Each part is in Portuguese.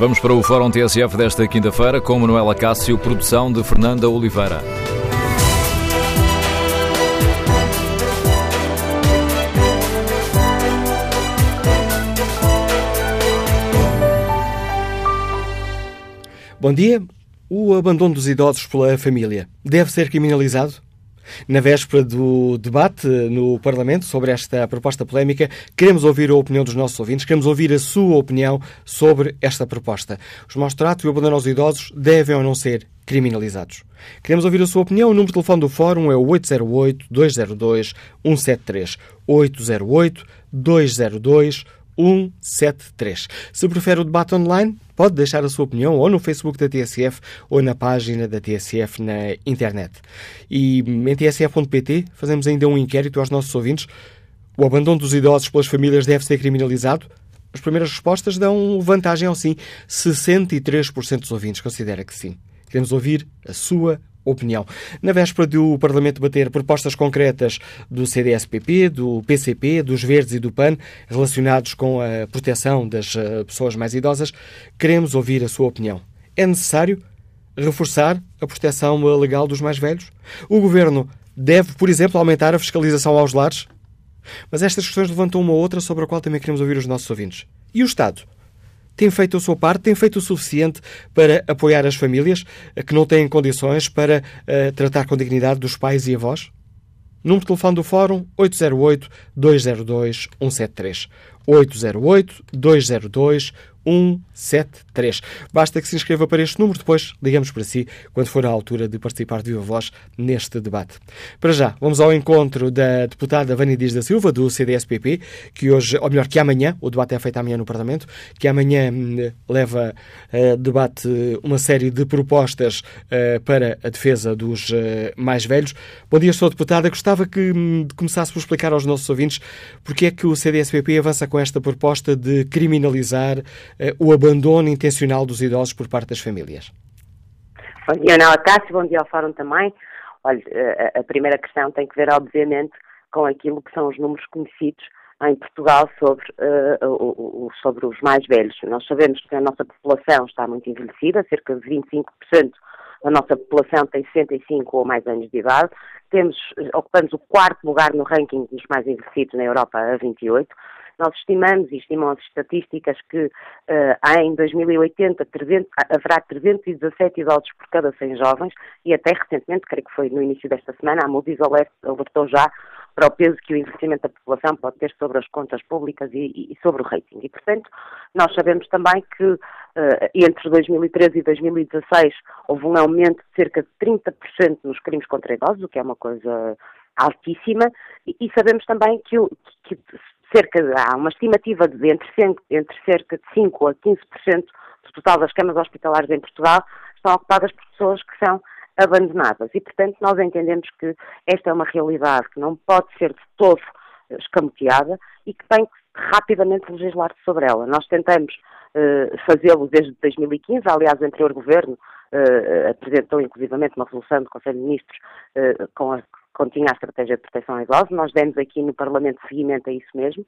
Vamos para o Fórum TSF desta quinta-feira com Manuela Cássio, produção de Fernanda Oliveira. Bom dia. O abandono dos idosos pela família deve ser criminalizado? Na véspera do debate no Parlamento sobre esta proposta polémica, queremos ouvir a opinião dos nossos ouvintes, queremos ouvir a sua opinião sobre esta proposta. Os maus tratos e o abandono aos idosos devem ou não ser criminalizados? Queremos ouvir a sua opinião. O número de telefone do Fórum é o 808-202-173. 808-202-173. 173. Se prefere o debate online, pode deixar a sua opinião ou no Facebook da TSF ou na página da TSF na internet. E em tsf.pt fazemos ainda um inquérito aos nossos ouvintes. O abandono dos idosos pelas famílias deve ser criminalizado? As primeiras respostas dão vantagem ao sim. 63% dos ouvintes considera que sim. Queremos ouvir a sua opinião. Na véspera do Parlamento bater propostas concretas do CDS-PP, do PCP, dos Verdes e do PAN relacionados com a proteção das eh, pessoas mais idosas, queremos ouvir a sua opinião. É necessário reforçar a proteção legal dos mais velhos? O Governo deve, por exemplo, aumentar a fiscalização aos lares? Mas estas questões levantam uma outra sobre a qual também queremos ouvir os nossos ouvintes. E o Estado? Tem feito a sua parte, tem feito o suficiente para apoiar as famílias que não têm condições para uh, tratar com dignidade dos pais e avós? Número de telefone do Fórum 808-202-173. 808-202-173. 173. Basta que se inscreva para este número, depois ligamos para si quando for a altura de participar de viva voz neste debate. Para já, vamos ao encontro da deputada Vânia Dias da Silva, do CDSPP, que hoje, ou melhor, que amanhã, o debate é feito amanhã no Parlamento, que amanhã hum, leva a uh, debate uma série de propostas uh, para a defesa dos mais velhos. Bom dia, sou deputada. Gostava que hum, começasse por explicar aos nossos ouvintes porque é que o CDSPP avança com esta proposta de criminalizar eh, o abandono intencional dos idosos por parte das famílias? Bom dia, Ana Cássio, bom dia ao Fórum também. Olha, eh, a primeira questão tem que ver, obviamente, com aquilo que são os números conhecidos em Portugal sobre, uh, sobre os mais velhos. Nós sabemos que a nossa população está muito envelhecida, cerca de 25% da nossa população tem 65 ou mais anos de idade. Temos, ocupamos o quarto lugar no ranking dos mais envelhecidos na Europa a 28. Nós estimamos, e estimam as estatísticas, que uh, em 2080 300, haverá 317 idosos por cada 100 jovens e até recentemente, creio que foi no início desta semana, a Moody's alertou já para o peso que o investimento da população pode ter sobre as contas públicas e, e sobre o rating. E, portanto, nós sabemos também que uh, entre 2013 e 2016 houve um aumento de cerca de 30% nos crimes contra idosos, o que é uma coisa altíssima, e, e sabemos também que, que, cerca de, há uma estimativa de entre, entre cerca de 5% a 15% do total das camas hospitalares em Portugal estão ocupadas por pessoas que são abandonadas. E, portanto, nós entendemos que esta é uma realidade que não pode ser de todo escamoteada e que tem que rapidamente legislar sobre ela. Nós tentamos uh, fazê-lo desde 2015, aliás, o anterior governo uh, apresentou inclusivamente uma resolução do Conselho de Ministros uh, com a continha a estratégia de proteção a idosos. Nós demos aqui no Parlamento seguimento a isso mesmo.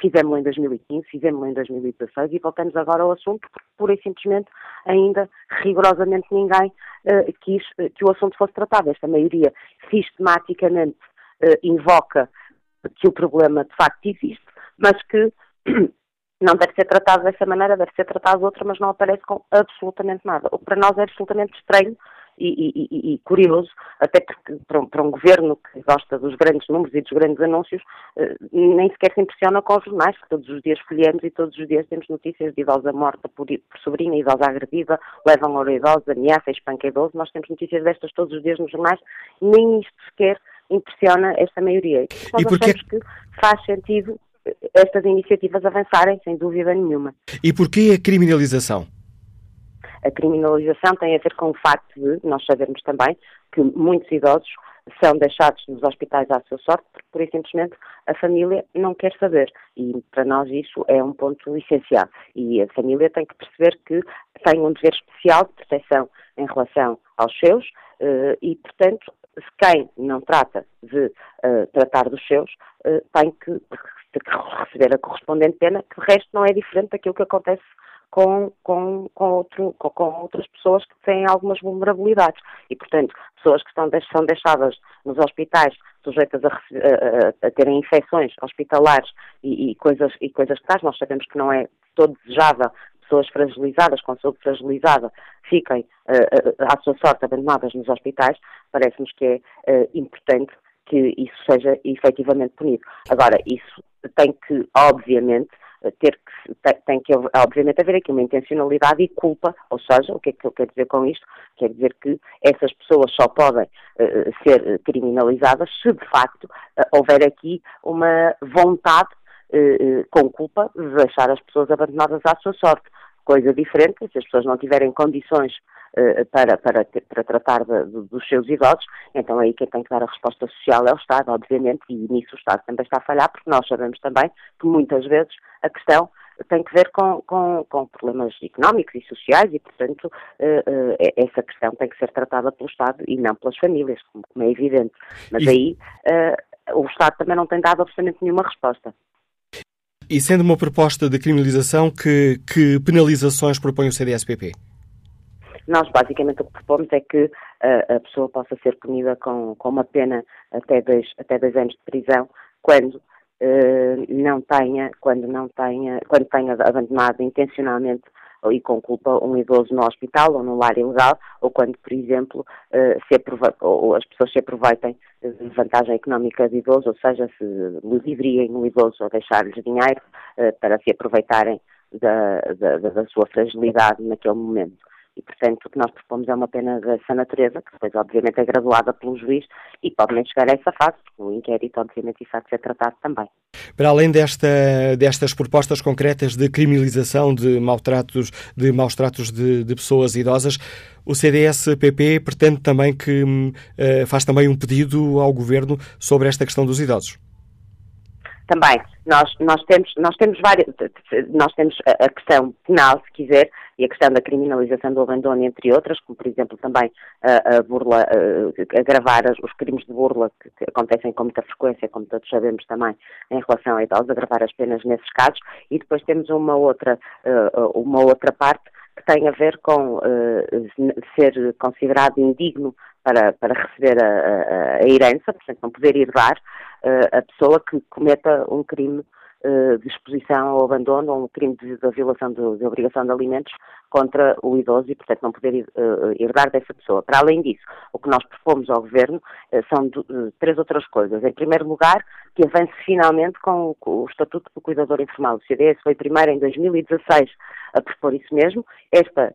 Fizemos-lo em 2015, fizemos-lo em 2016 e voltamos agora ao assunto porque, pura e simplesmente, ainda rigorosamente ninguém uh, quis uh, que o assunto fosse tratado. Esta maioria sistematicamente uh, invoca que o problema de facto existe, mas que não deve ser tratado dessa maneira, deve ser tratado de outra, mas não aparece com absolutamente nada. O que para nós é absolutamente estranho e, e, e, curioso, até porque para um, para um, governo que gosta dos grandes números e dos grandes anúncios, eh, nem sequer se impressiona com os jornais, que todos os dias folheamos e todos os dias temos notícias de idosa morta por, por sobrinha, idosa agredida, levam ouro idosa, ameaça, espanca idoso, nós temos notícias destas todos os dias nos jornais, nem isto sequer impressiona esta maioria. Nós e porque... achamos que faz sentido estas iniciativas avançarem, sem dúvida nenhuma. E porquê a criminalização? A criminalização tem a ver com o facto de nós sabermos também que muitos idosos são deixados nos hospitais à sua sorte porque, por simplesmente, a família não quer saber. E para nós isso é um ponto essencial. E a família tem que perceber que tem um dever especial de proteção em relação aos seus uh, e, portanto, quem não trata de uh, tratar dos seus uh, tem que, que receber a correspondente pena, que de resto não é diferente daquilo que acontece com, com, com, outro, com, com, outras pessoas que têm algumas vulnerabilidades. E, portanto, pessoas que estão, são deixadas nos hospitais sujeitas a, a, a terem infecções hospitalares e, e, coisas, e coisas tais, nós sabemos que não é todo desejável pessoas fragilizadas, com saúde fragilizada, fiquem uh, à sua sorte abandonadas nos hospitais, parece-nos que é uh, importante que isso seja efetivamente punido. Agora, isso tem que, obviamente, ter que, tem que, obviamente, haver aqui uma intencionalidade e culpa, ou seja, o que é que eu quero dizer com isto? Quer dizer que essas pessoas só podem uh, ser criminalizadas se, de facto, uh, houver aqui uma vontade uh, com culpa de deixar as pessoas abandonadas à sua sorte. Coisa diferente, se as pessoas não tiverem condições para, para, para tratar de, dos seus idosos, então aí quem tem que dar a resposta social é o Estado, obviamente, e nisso o Estado também está a falhar, porque nós sabemos também que muitas vezes a questão tem que ver com, com, com problemas económicos e sociais e, portanto, uh, uh, essa questão tem que ser tratada pelo Estado e não pelas famílias, como, é evidente. Mas e... aí o Estado também não tem dado absolutamente nenhuma resposta. E sendo uma proposta de criminalização, que, que penalizações propõe o CDSPP? Nós, basicamente, o que propomos é que a, a pessoa possa ser punida com, com uma pena até dois, até dois anos de prisão, quando Uh, não tenha, quando não tenha, quando tenha abandonado intencionalmente e com culpa um idoso no hospital ou no lar ilegal, ou quando, por exemplo, ou as pessoas se aproveitem de vantagem económica de idoso, ou seja, se ludibriem no idoso ou deixar-lhes dinheiro para se aproveitarem da, da, da sua fragilidade naquele momento. E, portanto, o que nós propomos é uma pena dessa natureza, que depois, obviamente, é graduada pelo juiz e pode nem chegar a essa fase, porque o inquérito, obviamente, isso há de ser tratado também. Para além desta, destas propostas concretas de criminalização de maltratos de, maus tratos de, de pessoas idosas, o CDS-PP pretende também que uh, faz também um pedido ao Governo sobre esta questão dos idosos. Também, nós, nós temos, nós temos várias, nós temos a questão penal, se quiser, e a questão da criminalização do abandono, entre outras, como por exemplo também a, a burla, a, agravar os crimes de burla que, que, acontecem com muita frequência, como todos sabemos também, em relação a idosos, agravar as penas nesses casos, e depois temos uma outra, uma outra parte que tem a ver com uh, ser considerado indigno para, para receber a, a, a herança, portanto não poder herdar a pessoa que cometa um crime uh, de exposição ao abandono ou um crime de, de violação de, de, obrigação de alimentos contra o idoso e, portanto, não poder uh, herdar dessa pessoa. Para além disso, o que nós propomos ao Governo uh, são três outras coisas. Em primeiro lugar, que avance finalmente com, com o Estatuto do Cuidador Informal. O CDS foi primeiro em 2016 a propor isso mesmo. Esta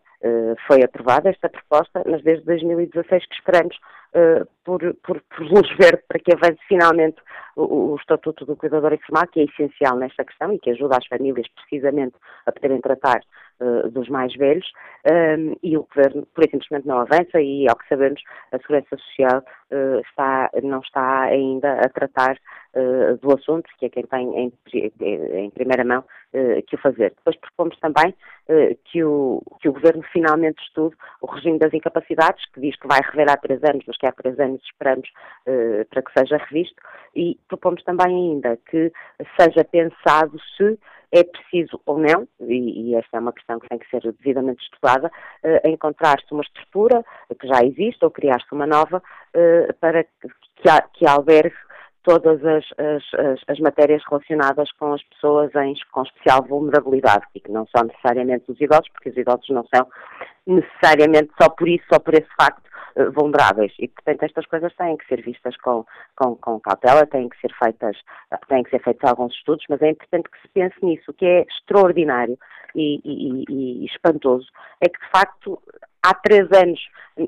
foi aprovada, esta proposta, mas desde 2016 que esperamos uh, por, por, por luz verde para que avance finalmente o, o, Estatuto do Cuidador Informal, que é essencial nesta questão e que ajuda as famílias precisamente a poderem tratar uh, dos mais velhos, um, e o Governo, por simplesmente, não avança e, ao que sabemos, a Segurança Social está, não está ainda a tratar uh, do assunto, que é quem tem em, em primeira mão uh, que o fazer. Depois propomos também uh, que, o, que o Governo finalmente estude o regime das incapacidades, que diz que vai rever há três anos, mas que há três anos esperamos para que seja revisto, e propomos também ainda que seja pensado se é preciso ou não, e, e, esta é uma questão que tem que ser devidamente estudada, uh, encontrar-se uma estrutura que já existe ou criar-se uma nova uh, para que, que albergue todas as, as, as, as, matérias relacionadas com as pessoas em, com especial vulnerabilidade. E que não são necessariamente os idosos, porque os idosos não são necessariamente só por isso, só por esse facto, eh, vulneráveis. E, portanto, estas coisas têm que ser vistas com, com, com cautela, têm que ser feitas, têm que ser feitos alguns estudos, mas é importante que se pense nisso. O que é extraordinário e, e, e espantoso é que, de facto, há três anos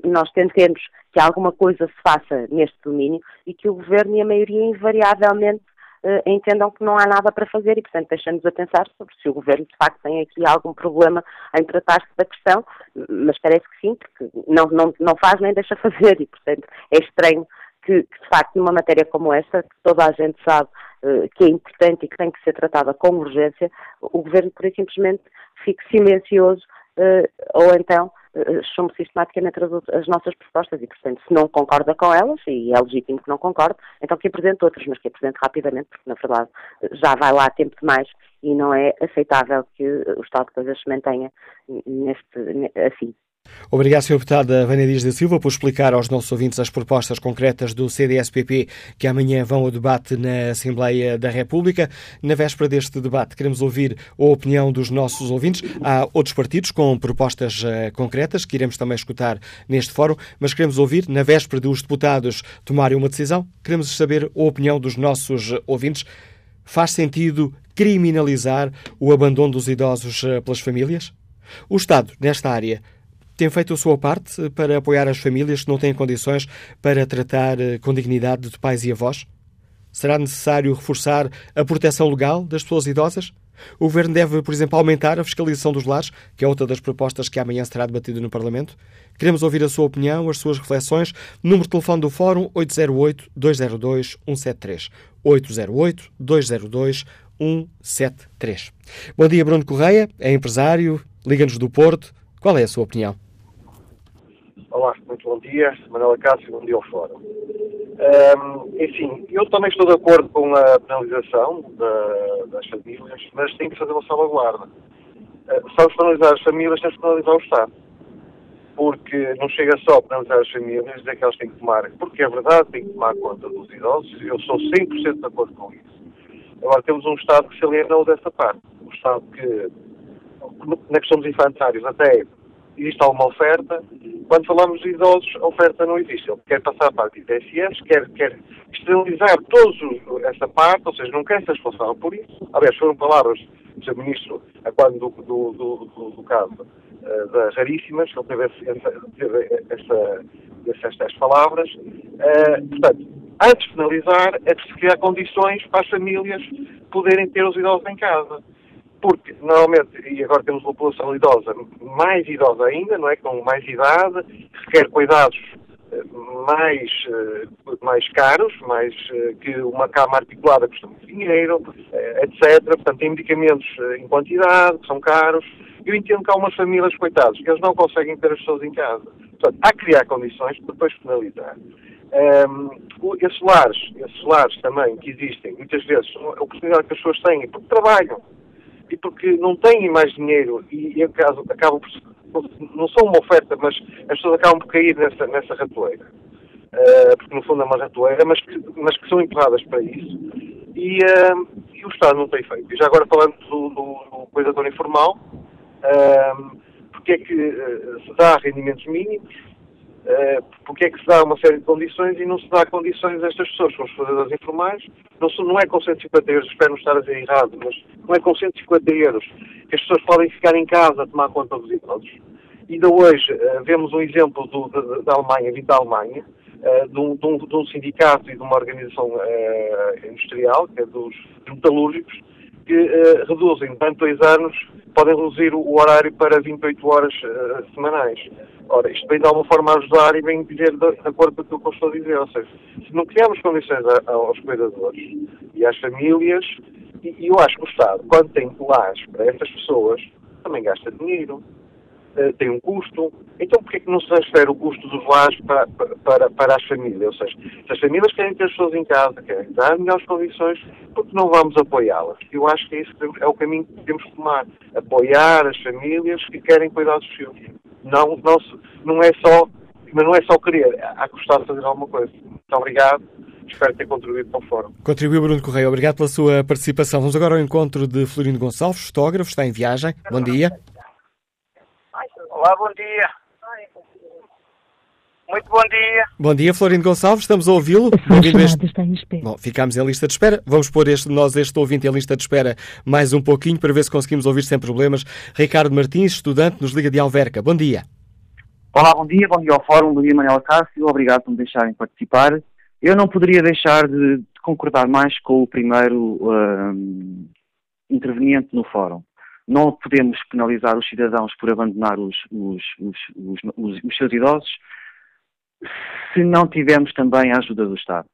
nós tentemos que alguma coisa se faça neste domínio e que o Governo e a maioria invariavelmente uh, entendam que não há nada para fazer e, portanto, deixamos a pensar sobre se o Governo de facto tem aqui algum problema em tratar-se da questão, mas parece que sim, porque não, não, não faz nem deixa fazer e, portanto, é estranho que, que de facto, numa matéria como esta, que toda a gente sabe uh, que é importante e que tem que ser tratada com urgência, o Governo, por simplesmente, fique silencioso uh, ou então chumbo sistematicamente as, as, nossas propostas e, portanto, se não concorda com elas, e é legítimo que não concorde, então que apresente outras, mas que apresente rapidamente, porque, na verdade, já vai lá tempo demais e não é aceitável que o Estado de coisas se mantenha neste, assim. Obrigado, Sr. Deputada Vânia Dias da Silva, por explicar aos nossos ouvintes as propostas concretas do CDSPP que amanhã vão ao debate na Assembleia da República. Na véspera deste debate, queremos ouvir a opinião dos nossos ouvintes. Há outros partidos com propostas uh, concretas que iremos também escutar neste fórum, mas queremos ouvir, na véspera dos deputados tomarem uma decisão, queremos saber a opinião dos nossos ouvintes. Faz sentido criminalizar o abandono dos idosos uh, pelas famílias? O Estado, nesta área, tem feito a sua parte para apoiar as famílias que não têm condições para tratar eh, com dignidade de pais e avós? Será necessário reforçar a proteção legal das pessoas idosas? O Governo deve, por exemplo, aumentar a fiscalização dos lares, que é outra das propostas que amanhã será debatida no Parlamento. Queremos ouvir a sua opinião, as suas reflexões. Número de telefone do Fórum 808-202-173. 808-202-173. Bom dia, Bruno Correia, é empresário, liga-nos do Porto. Qual é a sua opinião? Olá, muito bom dia. Manuela Cássio, bom dia ao Fórum. Um, enfim, eu também estou de acordo com a penalização da, das famílias, mas tem que fazer uma salvaguarda. Uh, se vamos penalizar as famílias, temos que penalizar o Estado. Porque não chega só a penalizar as famílias, dizer que elas têm que tomar, porque é verdade, têm que tomar conta dos idosos, eu sou 100% de acordo com isso. Agora temos um Estado que se alienou dessa parte. Um Estado que, na questão dos infantários, até existe alguma oferta. Quando falamos de idosos, a oferta não existe. Ele quer passar a parte de ITSS, quer, quer externalizar todos essa parte, ou seja, não quer ser responsável por isso. Aliás, foram palavras do Sr. Ministro a quando do, do, do, do caso uh, raríssimas, ele teve, essa, teve essa, estas palavras. Uh, portanto, antes de finalizar, é preciso criar condições para as famílias poderem ter os idosos em casa porque normalmente, e agora temos uma população idosa, mais idosa ainda, não é? Com mais idade, requer cuidados eh, mais, eh, mais caros, mais eh, que uma cama articulada custa muito dinheiro, etc. Portanto, tem medicamentos em quantidade, que são caros. Eu entendo que há umas famílias, coitados, que eles não conseguem ter as pessoas em casa. Portanto, há que criar condições para depois finalizar. Um, esses lares, esses lares também que existem, muitas vezes, a oportunidade que as pessoas têm, porque trabalham, e porque não têm mais dinheiro e, e acaso, acabam por, não são uma oferta, mas as pessoas acabam por cair nessa, nessa ratoeira. Uh, porque no fundo é uma ratoeira, mas que, mas que são empurradas para isso. E, uh, e, o Estado não tem feito. E já agora falando do, do, do cuidador informal, uh, porque é que se dá rendimentos mínimos, porque é que se dá uma série de condições e não se dá condições a estas pessoas, com os fazedoras informais, não, não é com 150 euros, espero não estar a dizer errado, mas não é com 150 euros que as pessoas podem ficar em casa a tomar conta dos idosos. Ainda hoje uh, vemos um exemplo do, da, da, Alemanha, vindo da Alemanha, uh, de, um, de, um, de, um, sindicato e de uma organização industrial, que é dos metalúrgicos, que reduzem durante dois anos, podem reduzir o horário para 28 horas semanais. Ora, isto vem de alguma forma ajudar e vem dizer de, de acordo com aquilo que eu estou a dizer. Ou seja, se não criarmos condições a, aos cuidadores e às famílias, e, e, eu acho que o Estado, quando tem lares para essas pessoas, também gasta dinheiro, uh, tem um custo. Então, porquê que não se transfere o custo dos lares para, para, para as famílias? Ou seja, se as famílias querem ter as pessoas em casa, querem dar melhores condições, porque não vamos apoiá-las? Eu acho que isso é o caminho que temos que tomar. Apoiar as famílias que querem cuidar dos filhos. Não, não, não é só, mas não é só querer, há que gostar de fazer alguma coisa. Muito obrigado. Espero ter contribuído para o fórum. Contribuiu Bruno Correia. Obrigado pela sua participação. Vamos agora ao encontro de Florino Gonçalves, fotógrafo, está em viagem. Bom dia. Olá, bom dia. Muito bom dia. Bom dia, Florindo Gonçalves, estamos a ouvi-lo. Este... Está em espera. Bom, ficamos em lista de espera. Vamos pôr este, nós este ouvinte em lista de espera mais um pouquinho para ver se conseguimos ouvir sem problemas. Ricardo Martins, estudante, nos Liga de Alverca. Bom dia. Olá, bom dia. Bom dia ao Fórum. Bom dia, Manuela Cássio. Obrigado por me deixarem participar. Eu não poderia deixar de, de concordar mais com o primeiro uh, interveniente no Fórum. Não podemos penalizar os cidadãos por abandonar os, os, os, os seus idosos se não tivermos também a ajuda do Estado.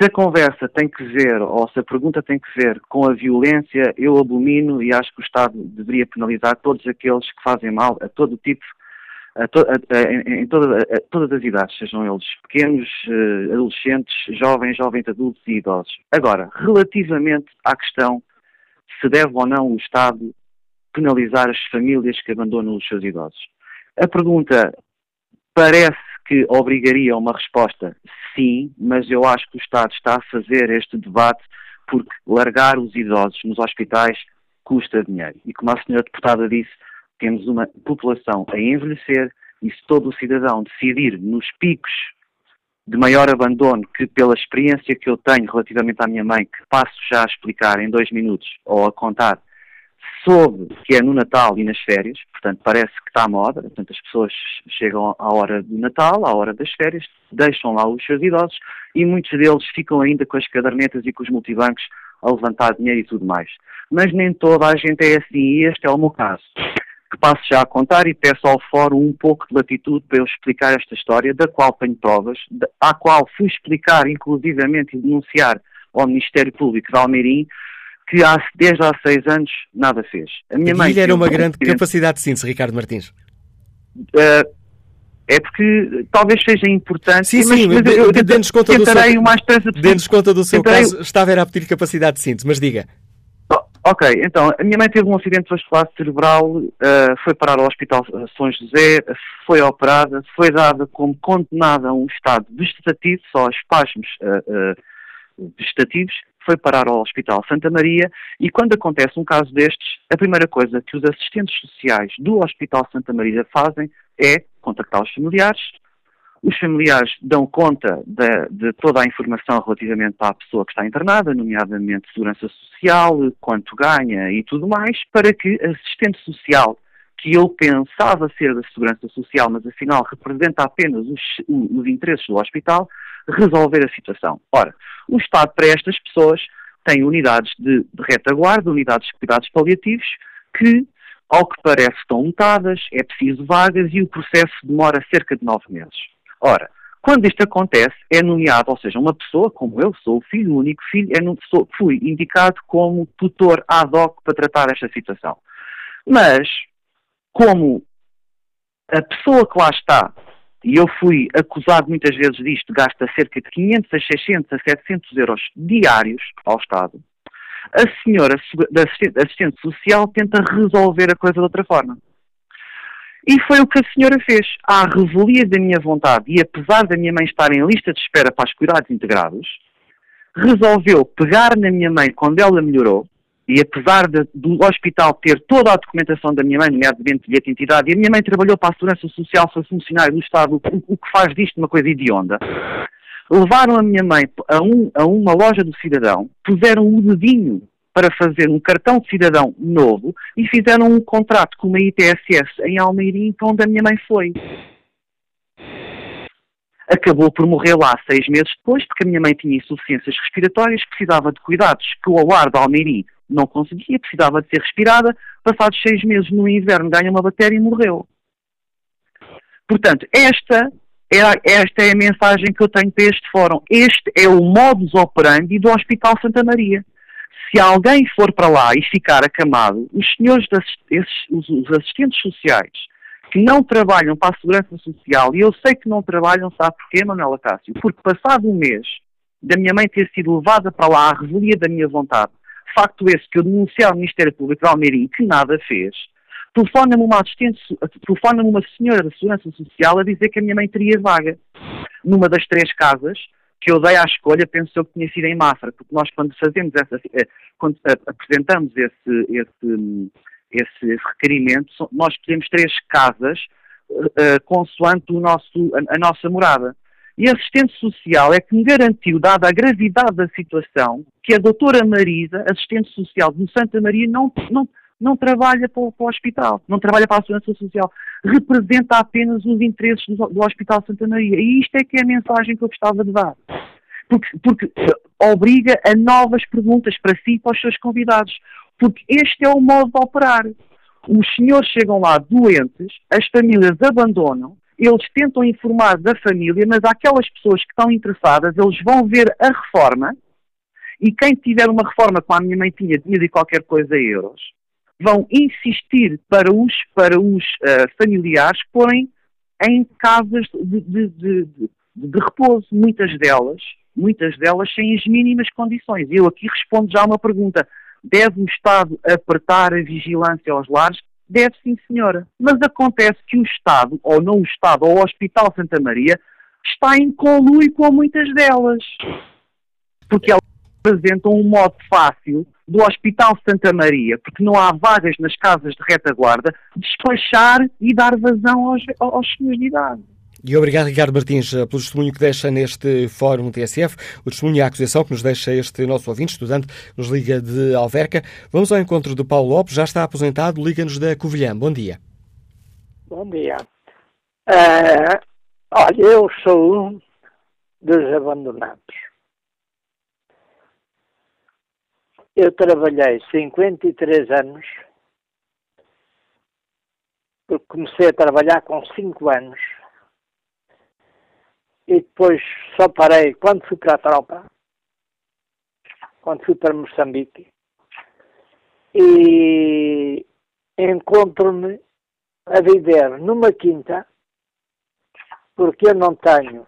Se a conversa tem que ver, ou se a pergunta tem que ver com a violência, eu abomino e acho que o Estado deveria penalizar todos aqueles que fazem mal a todo tipo a to, a, em toda, todas as idades, sejam eles pequenos, uh, adolescentes, jovens, jovens adultos e idosos. Agora, relativamente à questão se deve ou não o Estado penalizar as famílias que abandonam os seus idosos. A pergunta parece que obrigaria uma resposta sim, mas eu acho que o Estado está a fazer este debate porque largar os idosos nos hospitais custa dinheiro. E como a senhora deputada disse, temos uma população a envelhecer e se todo o cidadão decidir nos picos de maior abandono que pela experiência que eu tenho relativamente à minha mãe, que passo já a explicar em dois minutos ou a contar, soube que é no Natal e nas férias, portanto parece que está à moda, portanto as pessoas chegam à hora do Natal, à hora das férias, deixam lá os seus idosos e muitos deles ficam ainda com as cadernetas e com os multibancos a levantar dinheiro e tudo mais. Mas nem toda a gente é assim e este é o meu caso que passo já a contar e peço ao Fórum um pouco de latitude para eu explicar esta história, da qual tenho provas, à qual fui explicar, inclusivamente, e denunciar ao Ministério Público de Almeirim, que há, desde há seis anos nada fez. A minha mãe era uma grande capacidade de síntese, Ricardo Martins. Uh, é porque talvez seja importante. Sim, sim, mas, mas eu, eu dê-nos conta, do seu, conta do seu caso. Estava a pedir capacidade de síntese, mas diga. Ok, então, a minha mãe teve um acidente vascular cerebral, uh, foi parar ao Hospital São José, foi operada, foi dada como condenada a um estado vegetativo, só espasmos uh, uh, vegetativos, foi parar ao Hospital Santa Maria e quando acontece um caso destes, a primeira coisa que os assistentes sociais do Hospital Santa Maria fazem é contactar os familiares, os familiares dão conta de, de, toda a informação relativamente à pessoa que está internada, nomeadamente segurança social, quanto ganha e tudo mais, para que a assistente social, que eu pensava ser da segurança social, mas afinal representa apenas os, os interesses do hospital, resolver a situação. Ora, o Estado para estas pessoas tem unidades de, de retaguarda, unidades de cuidados paliativos, que, ao que parece, estão lotadas, é preciso vagas e o processo demora cerca de nove meses. Ora, quando isto acontece, é nomeado, ou seja, uma pessoa, como eu, sou o filho único, filho, é, sou, fui indicado como tutor ad hoc para tratar esta situação. Mas, como a pessoa que lá está, e eu fui acusado muitas vezes disto, gasta cerca de 500 a 600 a 700 euros diários ao Estado, a senhora da assistente social tenta resolver a coisa de outra forma. E foi o que a senhora fez. À revelia da minha vontade, e apesar da minha mãe estar em lista de espera para os cuidados integrados, resolveu pegar na minha mãe quando ela melhorou, e apesar de, do hospital ter toda a documentação da minha mãe, nomeadamente de identidade, e a minha mãe trabalhou para a Segurança Social, foi funcionário do Estado, o, o que faz disto uma coisa hedionda, levaram a minha mãe a, um, a uma loja do cidadão, puseram um dedinho para fazer um cartão de cidadão novo e fizeram um contrato com uma ITSS em Almeirim, onde a minha mãe foi. Acabou por morrer lá seis meses depois, porque a minha mãe tinha insuficiências respiratórias, precisava de cuidados que o ar de Almeirim não conseguia, precisava de ser respirada. Passados seis meses no inverno ganha uma bactéria e morreu. Portanto, esta é, esta é a mensagem que eu tenho para este fórum. Este é o modus operandi do Hospital Santa Maria se alguém for para lá e ficar acamado, os senhores, esses, os, os assistentes sociais que não trabalham para a segurança social, e eu sei que não trabalham, sabe porquê, Manuela Cássio? Porque passado um mês da minha mãe ter sido levada para lá à revelia da minha vontade, facto esse que eu denunciei ao Ministério Público de Almeirim que nada fez, telefona-me uma assistente, telefona-me uma senhora da Segurança Social a dizer que a minha mãe teria vaga numa das três casas que eu dei à escolha, penso eu que tinha sido em Mafra, porque nós quando fazemos essa, eh, quando apresentamos esse, esse, esse requerimento, nós pedimos três casas uh, consoante o nosso, a, a, nossa morada. E a assistente social é que me garantiu, dada a gravidade da situação, que a doutora Marisa, assistente social do Santa Maria, não, não, não trabalha para o, para o, hospital, não trabalha para a segurança social, representa apenas os interesses do, do, Hospital Santa Maria. E isto é que é a mensagem que eu gostava de dar. Porque, porque eh, obriga a novas perguntas para si e para os seus convidados. Porque este é o modo de operar. Os senhores chegam lá doentes, as famílias abandonam, eles tentam informar da família, mas aquelas pessoas que estão interessadas, eles vão ver a reforma, e quem tiver uma reforma como a minha mãe tinha, de mil e qualquer coisa euros, vão insistir para os, para os uh, familiares porem em casas de, de, de, de, repouso, muitas delas, muitas delas sem as mínimas condições. Eu aqui respondo já a uma pergunta. Deve o Estado apertar a vigilância aos lares? Deve sim, senhora. Mas acontece que o Estado, ou não o Estado, ou o Hospital Santa Maria, está em conluio com muitas delas. Porque elas apresentam um modo fácil do Hospital Santa Maria, porque não há vagas nas casas de retaguarda, despachar e dar vazão aos, aos senhores de idade. E obrigado, Ricardo Martins, pelo testemunho que deixa neste Fórum TSF, o testemunho e a acusação que nos deixa este nosso ouvinte, estudante, nos liga de Alverca. Vamos ao encontro do Paulo Lopes, já está aposentado, liga-nos da Covilhã. Bom dia. Bom dia. Uh, olha, eu sou um dos abandonados. Eu trabalhei 53 anos, comecei a trabalhar com 5 anos. E depois só parei quando fui para a tropa, quando fui para Moçambique. E encontro-me a viver numa quinta, porque eu não tenho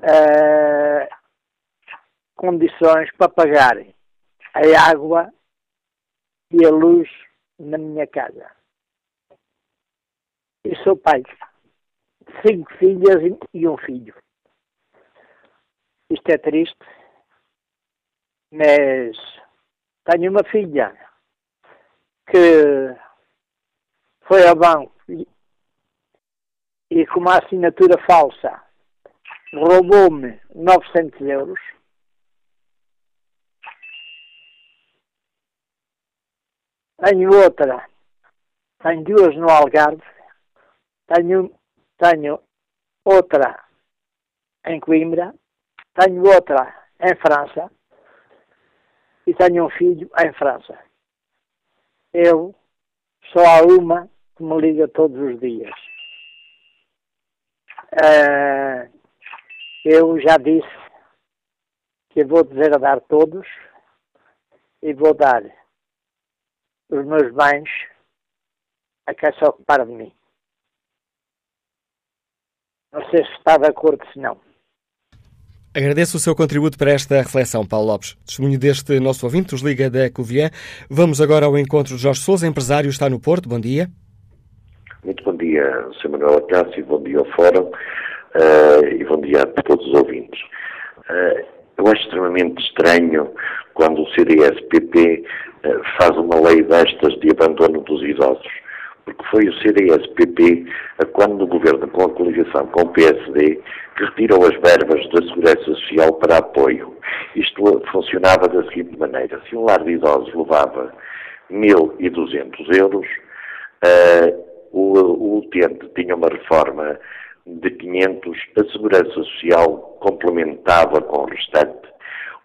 uh, condições para pagarem a água e a luz na minha casa. E sou pai de cinco filhas e um filho. Isto é triste, mas tenho uma filha que foi ao banco e, com uma assinatura falsa roubou-me 900 euros. Tenho outra, tenho duas no Algarve, tenho, tenho outra em Coimbra, tenho outra em França e tenho um filho em França. Eu só há uma que me liga todos os dias. Uh, eu já disse que vou dizer a dar todos e vou dar os meus bens a quem se ocupar de mim. Não sei se está de acordo, se não. Agradeço o seu contributo para esta reflexão, Paulo Lopes. Testemunho deste nosso ouvinte, os Liga da Covilhã. Vamos agora ao encontro de Jorge Souza, empresário, está no Porto. Bom dia. Muito bom dia, Sr. Manuel Acácio, bom dia ao Fórum uh, e bom dia a todos os ouvintes. Uh, eu acho extremamente estranho quando o CDS-PP eh, faz uma lei destas de abandono dos idosos. Porque foi o CDS-PP, quando governa com a coligação com o PSD, que retirou as verbas da Segurança Social para apoio. Isto funcionava da seguinte maneira. Se um lar de idosos levava 1.200 euros, uh, o, o utente tinha uma reforma de 500, a Segurança Social complementava com o restante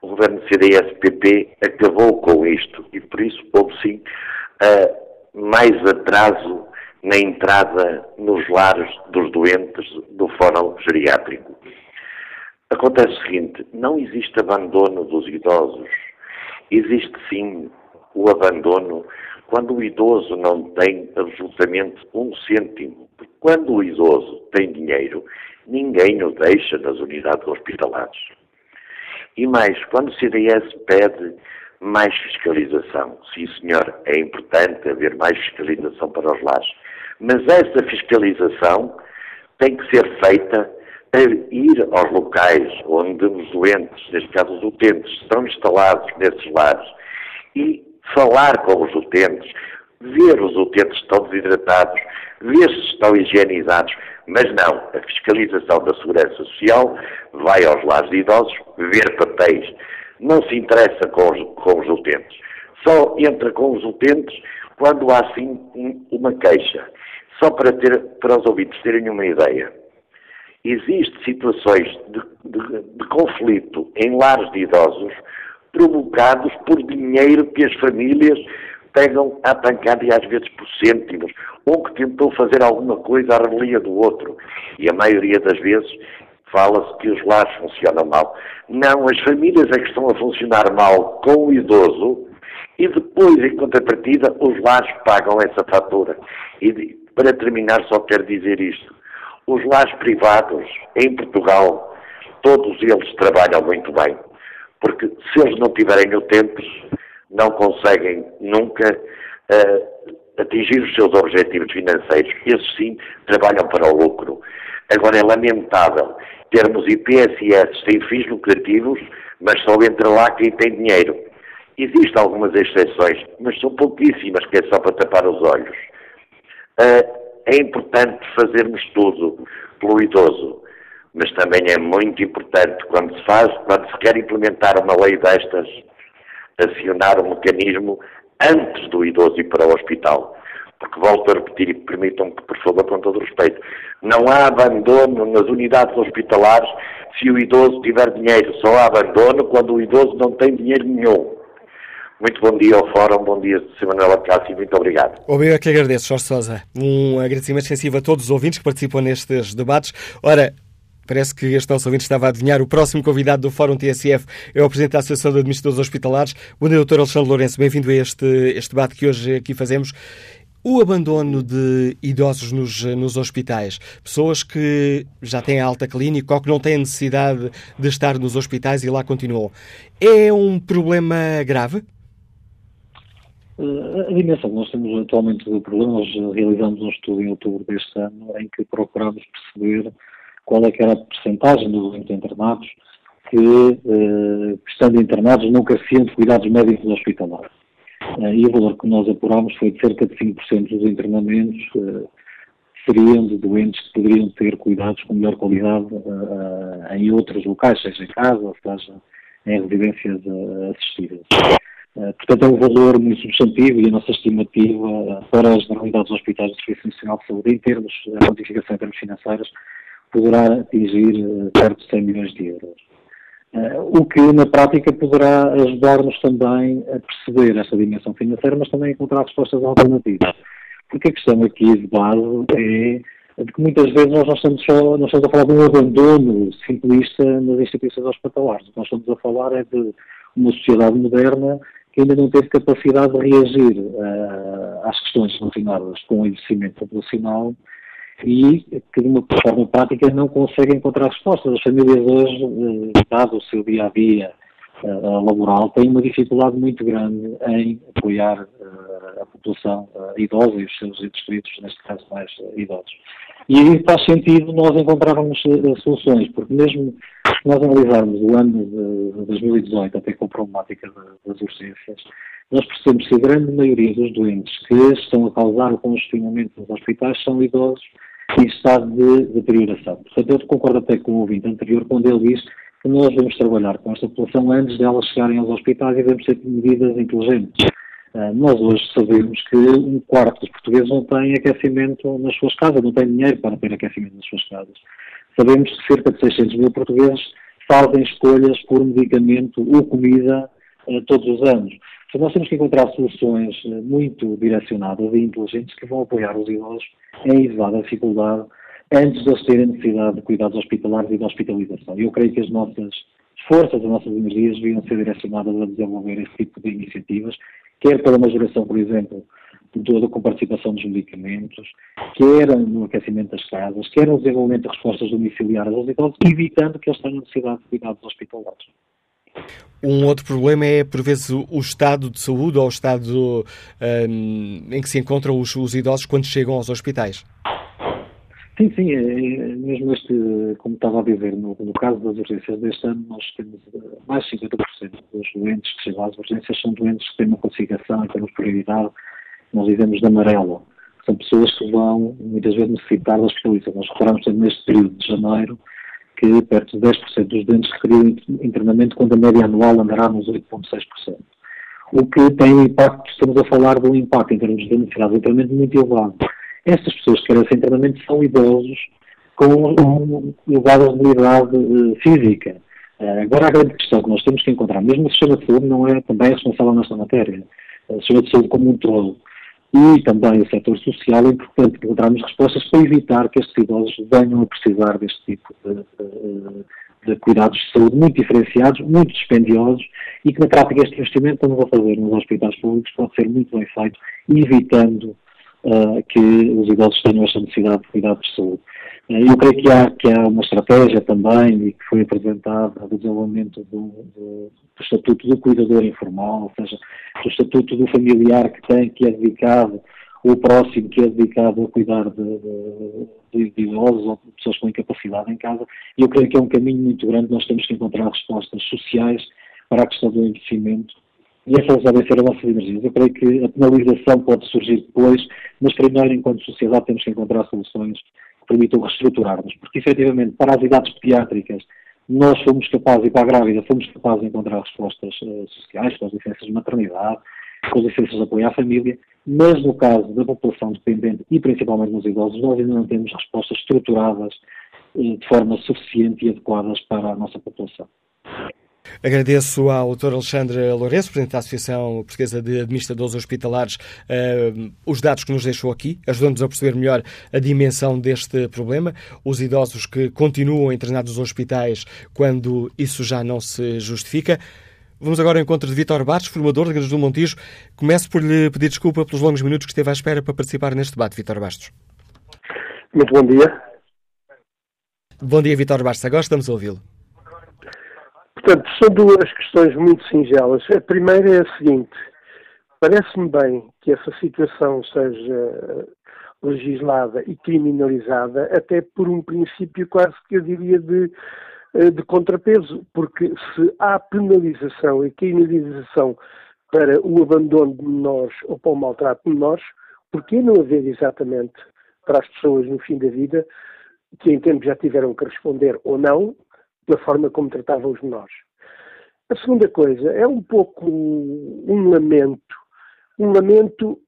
o governo CDS-PP acabou com isto e por isso houve sim uh, mais atraso na entrada nos lares dos doentes do fórum geriátrico. Acontece o seguinte, não existe abandono dos idosos. Existe sim o abandono quando o idoso não tem absolutamente um cêntimo. Porque quando o idoso tem dinheiro, ninguém o deixa nas unidades hospitalares. E mais, quando o CDS pede mais fiscalização, sim senhor, é importante haver mais fiscalização para os lares, mas essa fiscalização tem que ser feita a ir aos locais onde os doentes, neste caso os utentes, estão instalados nesses lares e falar com os utentes, ver os utentes se estão desidratados, ver se estão higienizados, mas não, a fiscalização da Segurança Social vai aos lares de idosos ver papéis, não se interessa com os, com os utentes, só entra com os utentes quando há sim uma queixa. Só para, ter, para os ouvintes terem uma ideia, existem situações de, de, de conflito em lares de idosos provocados por dinheiro que as famílias pegam a pancada e às vezes por cêntimos, ou que tentou fazer alguma coisa à revelia do outro. E a maioria das vezes fala-se que os lares funcionam mal. Não, as famílias é que estão a funcionar mal com o idoso e depois, em contrapartida, os lares pagam essa fatura. E para terminar, só quero dizer isto. os lares privados em Portugal, todos eles trabalham muito bem, porque se eles não tiverem utentes, não conseguem nunca uh, atingir os seus objetivos financeiros. Esses sim trabalham para o lucro. Agora é lamentável termos IPSS sem fins lucrativos, mas só entra lá quem tem dinheiro. Existem algumas exceções, mas são pouquíssimas, que é só para tapar os olhos. Uh, é importante fazermos tudo pelo idoso, mas também é muito importante, quando se faz, quando se quer implementar uma lei destas, acionar um mecanismo antes do idoso ir para o hospital. Porque volto a repetir e permitam que, por favor, com todo respeito, não há abandono nas unidades hospitalares se o idoso tiver dinheiro. Só há abandono quando o idoso não tem dinheiro nenhum. Muito bom dia ao Fórum, bom dia, Sr. Manuel Acácio, muito obrigado. Obrigado que agradeço, Jorge Sousa. Um agradecimento extensivo a todos os ouvintes que participam nestes debates. Ora, Parece que este nosso ouvinte estava a adivinhar. O próximo convidado do Fórum TSF é o Presidente da Associação de Administradores Hospitalares. Bom dia, Dr. Alexandre Lourenço. Bem-vindo a este, este debate que hoje aqui fazemos. O abandono de idosos nos, nos hospitais, pessoas que já têm alta clínica ou que não têm necessidade de estar nos hospitais e lá continuam, é um problema grave? Eh, a dimensão que nós temos atualmente do problema, nós realizamos um estudo em outubro deste ano em que procuramos perceber qual é que era a percentagem dos internados que, eh, estando internados, não careciam de cuidados médicos hospitalares. Eh, e o valor que nós apurámos foi de cerca de 5% dos internamentos eh, seriam de doentes que poderiam ter cuidados com melhor qualidade eh, em outros locais, seja em casa, ou seja em residências assistidas. Portanto, é um valor muito substantivo e a nossa estimativa para as generalidades hospitais do Serviço Nacional de Saúde, em termos de quantificação em termos financeiros, poderá atingir perto de 100 milhões de euros. Uh, o que na prática poderá ajudar-nos também a perceber esta dimensão financeira, mas também a encontrar respostas alternativas. Porque a questão aqui de base é de que muitas vezes nós não estamos, só, não estamos a falar de um abandono simplista nas instituições hospitalares. O que nós estamos a falar é de uma sociedade moderna que ainda não teve capacidade de reagir uh, às questões relacionadas com o envelhecimento populacional e que de uma forma prática não conseguem encontrar respostas. As famílias hoje, eh, dado o seu dia a dia laboral, têm uma dificuldade muito grande em apoiar eh, a população eh, idosa e os seus entes neste caso mais idosos. E aí faz sentido nós encontrarmos soluções, porque mesmo se nós analisarmos o ano de 2018 até com a problemática das urgências, nós percebemos que a grande maioria dos doentes que estão a causar o congestionamento nos hospitais são idosos em estado de deterioração. Portanto, eu concordo até com o ouvinte anterior quando ele diz que nós vamos trabalhar com esta população antes delas chegarem aos hospitais e devemos ter medidas inteligentes. Uh, nós hoje sabemos que um quarto dos portugueses não tem aquecimento nas suas casas, não tem dinheiro para ter aquecimento nas suas casas. Sabemos que cerca de 600 mil portugueses fazem escolhas por medicamento ou comida todos os anos. Então, nós temos que encontrar soluções uh, muito direcionadas e inteligentes que vão apoiar os idosos em elevada dificuldade antes de eles terem necessidade de cuidados hospitalares e de hospitalização. Eu creio que as nossas forças, as nossas energias deviam ser direcionadas a desenvolver esse tipo de iniciativas, quer para uma geração, por exemplo, toda com participação dos medicamentos, quer no aquecimento das casas, quer no desenvolvimento de respostas domiciliares aos idosos, evitando que eles tenham necessidade de cuidados hospitalares. Um outro problema é, por vezes, o estado de saúde ou o estado um, em que se encontram os, os, idosos quando chegam aos hospitais. Sim, sim, é, é, mesmo este, como estava a dizer, no, no, caso das urgências deste ano, nós temos eh, mais de 50% dos doentes que chegam às urgências são doentes que têm uma classificação, temos prioridade, nós dizemos de amarelo. São pessoas que vão, muitas vezes, necessitar da hospitalização. Nós reparamos neste período de janeiro, que perto de 10% dos doentes requeriram internamento, quando a média anual andará nos 8,6%. O que tem um impacto, estamos a falar de um impacto em termos de necessidade de internamento muito elevado. Essas pessoas que querem esse internamento são idosos com elevada mobilidade uh, física. Uh, agora, a grande questão que nós temos que encontrar, mesmo o sistema de saúde não é também responsável nesta matéria, o sistema de saúde como um todo, e também o setor social, é importante encontrarmos respostas para evitar que estes idosos venham a precisar deste tipo de, de, cuidados de saúde muito diferenciados, muito dispendiosos e que na prática este investimento estamos a fazer nos hospitais públicos pode ser muito bem feito, evitando uh, que os idosos tenham esta necessidade de cuidados de saúde. Eu creio que há, que há uma estratégia também e que foi apresentada do desenvolvimento do, do, do, estatuto do cuidador informal, ou seja, do estatuto do familiar que tem, que é dedicado, ou próximo que é dedicado a cuidar de, de, de idosos ou de pessoas com incapacidade em casa. E eu creio que é um caminho muito grande, nós temos que encontrar respostas sociais para a questão do envelhecimento e essas devem ser as nossas energias. Eu creio que a penalização pode surgir depois, mas primeiro, enquanto sociedade, temos que encontrar soluções permitam reestruturar-nos, porque efetivamente para as idades pediátricas nós fomos capazes, e para a grávida, fomos capazes de encontrar respostas uh, sociais, com as licenças de maternidade, com as licenças de apoio à família, mas no caso da população dependente e principalmente nos idosos, nós ainda não temos respostas estruturadas uh, de forma suficiente e adequadas para a nossa população. Agradeço ao Dr. Alexandre Lourenço, Presidente da Associação Portuguesa de Administradores Hospitalares, uh, os dados que nos deixou aqui, ajudando-nos a perceber melhor a dimensão deste problema, os idosos que continuam internados nos hospitais quando isso já não se justifica. Vamos agora ao encontro de Vítor Bates, formador de Grandes do Montijo. Começo por lhe pedir desculpa pelos longos minutos que esteve à espera para participar neste debate, Vítor Bastos. Muito bom dia. Bom dia, Vítor Bastos. Agora estamos a ouvi-lo. Portanto, são duas questões muito singelas. A primeira é a seguinte: parece-me bem que essa situação seja legislada e criminalizada, até por um princípio quase que eu diria de, eh, de contrapeso, porque se há penalização e criminalização para o abandono de menores ou para o maltrato de menores, por que não haver exatamente para as pessoas no fim da vida, que em tempo já tiveram que responder ou não, da forma como tratavam os menores. A segunda coisa é um pouco um lamento, um lamento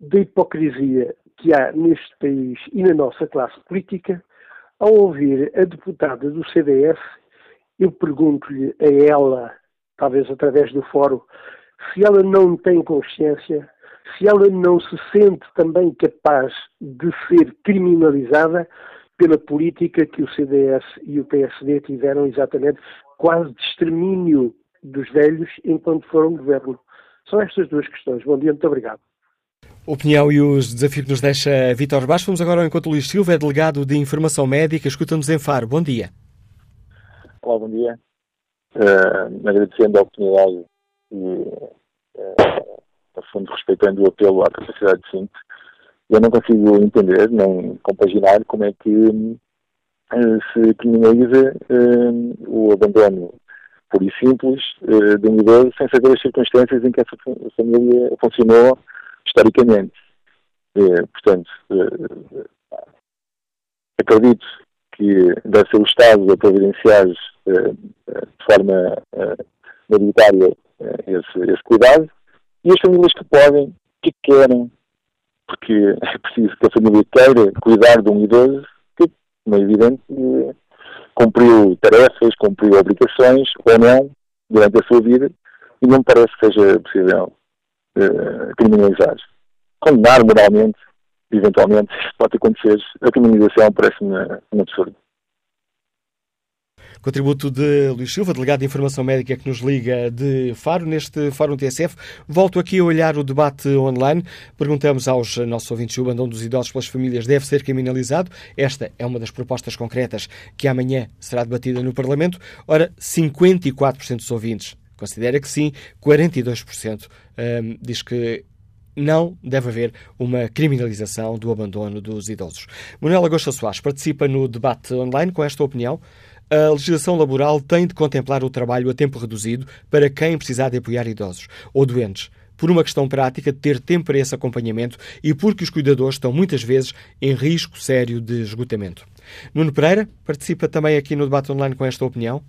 da hipocrisia que há neste país e na nossa classe política ao ouvir a deputada do CDS, eu pergunto-lhe a ela, talvez através do fórum, se ela não tem consciência, se ela não se sente também capaz de ser criminalizada pela política que o CDS e o PSD tiveram exatamente quase de extermínio dos velhos enquanto foram governo. São estas duas questões. Bom dia, muito obrigado. Opinião e os desafios que nos deixa Vítor Baixo. Vamos agora ao encontro Luís Silva, é delegado de Informação Médica. Escuta-nos em Faro. Bom dia. Olá, bom dia. Uh, agradecendo a oportunidade e, uh, a fundo, respeitando o apelo à capacidade de síntese, eu não consigo entender, nem compaginar como é que uh, se criminaliza uh, o abandono puro e simples uh, de um idoso sem saber as circunstâncias em que essa família funcionou historicamente. portanto, acredito que deve ser o Estado a providenciar de forma majoritária esse, esse cuidado e as famílias que podem, que querem, porque é preciso que a família queira cuidar de um idoso que, como é evidente, cumpriu tarefas, cumpriu obrigações ou não durante a sua vida e não me parece que seja possível uh, criminalizar. Condenar moralmente, eventualmente, pode acontecer. A criminalização parece-me um absurdo. Contributo de Luís Silva, delegado de Informação Médica que nos liga de Faro, neste Fórum TSF. Volto aqui a olhar o debate online. Perguntamos aos nossos ouvintes se o abandono dos idosos pelas famílias deve ser criminalizado. Esta é uma das propostas concretas que amanhã será debatida no Parlamento. Ora, 54% dos ouvintes considera que sim, 42% hum, diz que não deve haver uma criminalização do abandono dos idosos. Manuela Gosta Soares participa no debate online com esta opinião a legislação laboral tem de contemplar o trabalho a tempo reduzido para quem precisar de apoiar idosos ou doentes, por uma questão prática de ter tempo para esse acompanhamento e porque os cuidadores estão muitas vezes em risco sério de esgotamento. Nuno Pereira participa também aqui no debate online com esta opinião.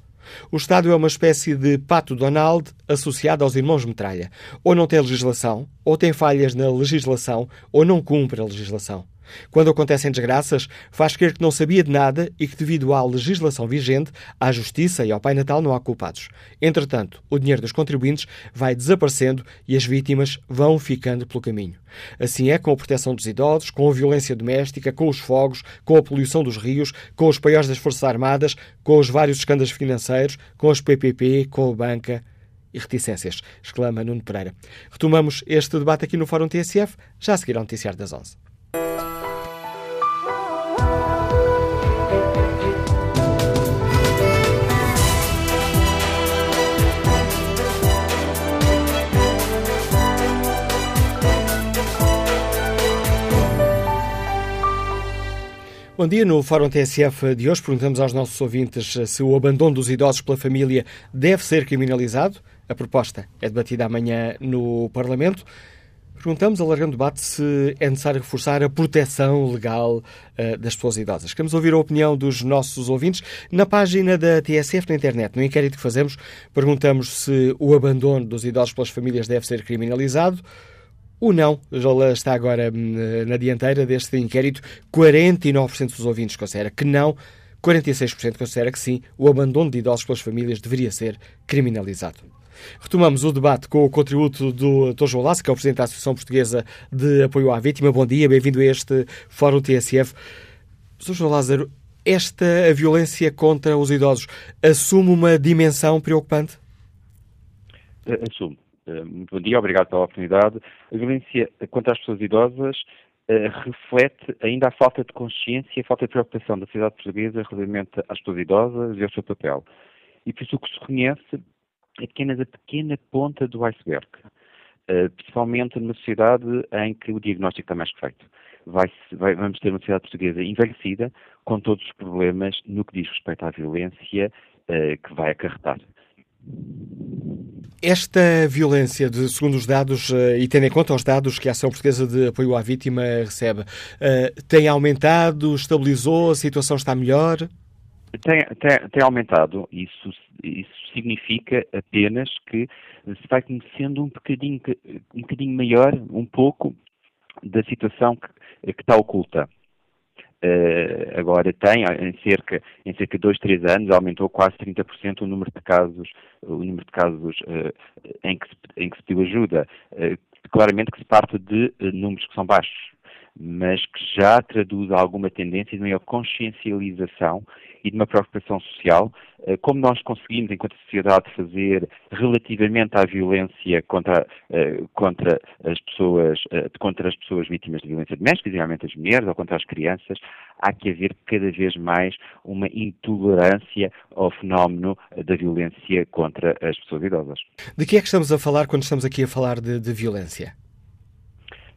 O Estado é uma espécie de pato Donald associado aos irmãos Metralha. Ou não tem legislação, ou tem falhas na legislação, ou não cumpre a legislação. Quando acontecem desgraças, faz crer que não sabia de nada e que, devido à legislação vigente, à Justiça e ao Pai Natal não há culpados. Entretanto, o dinheiro dos contribuintes vai desaparecendo e as vítimas vão ficando pelo caminho. Assim é com a proteção dos idosos, com a violência doméstica, com os fogos, com a poluição dos rios, com os paióis das Forças Armadas, com os vários escândalos financeiros, com as PPP, com a banca e reticências, exclama Nuno Pereira. Retomamos este debate aqui no Fórum TSF, já a seguir ao Noticiário das 11. Bom dia. No Fórum TSF de hoje perguntamos aos nossos ouvintes se o abandono dos idosos pela família deve ser criminalizado. A proposta é debatida amanhã no Parlamento. Perguntamos, alargando o debate, se é necessário reforçar a proteção legal uh, das pessoas idosas. Queremos ouvir a opinião dos nossos ouvintes. Na página da TSF na internet, no inquérito que fazemos, perguntamos se o abandono dos idosos pelas famílias deve ser criminalizado. O não já está agora hum, na dianteira deste inquérito. 49% dos ouvintes considera que não, 46% considera que sim. O abandono de idosos pelas famílias deveria ser criminalizado. Retomamos o debate com o contributo do Dr. João Lasso, que é o Presidente da Associação Portuguesa de Apoio à Vítima. Bom dia, bem-vindo a este Fórum TSF. Dr. João Lázaro, esta violência contra os idosos assume uma dimensão preocupante? Assume. Eh, muito bom dia, obrigado pela oportunidade. A violência contra as pessoas idosas uh, reflete ainda a falta de consciência e a falta de preocupação da sociedade portuguesa relativamente às pessoas idosas e ao seu papel. E por isso o que se reconhece é apenas a pequena ponta do iceberg, uh, principalmente numa sociedade em que o diagnóstico está mais que feito. Vai, vai, vamos ter uma sociedade portuguesa envelhecida, com todos os problemas no que diz respeito à violência uh, que vai acarretar. Esta violência, de, segundo os dados, uh, e tendo em conta os dados que a Ação Portuguesa de Apoio à Vítima recebe, uh, tem aumentado, estabilizou, a situação está melhor? Tem, tem, tem aumentado. Isso, isso significa apenas que se vai conhecendo um bocadinho, um bocadinho maior, um pouco, da situação que, que está oculta. Uh, agora tem, em cerca, em cerca de dois, três anos, aumentou quase 30% o número de casos, o número de casos uh, em, que se, em que se pediu ajuda. Uh, claramente que se parte de números que são baixos, mas que já traduz alguma tendência de maior consciencialização e de uma preocupação social, eh, como nós conseguimos, enquanto sociedade, fazer relativamente à violência contra, eh, contra, as, pessoas, eh, contra as pessoas vítimas de violência doméstica, geralmente as mulheres ou contra as crianças, há que haver cada vez mais uma intolerância ao fenómeno da violência contra as pessoas idosas. De que é que estamos a falar quando estamos aqui a falar de, de violência?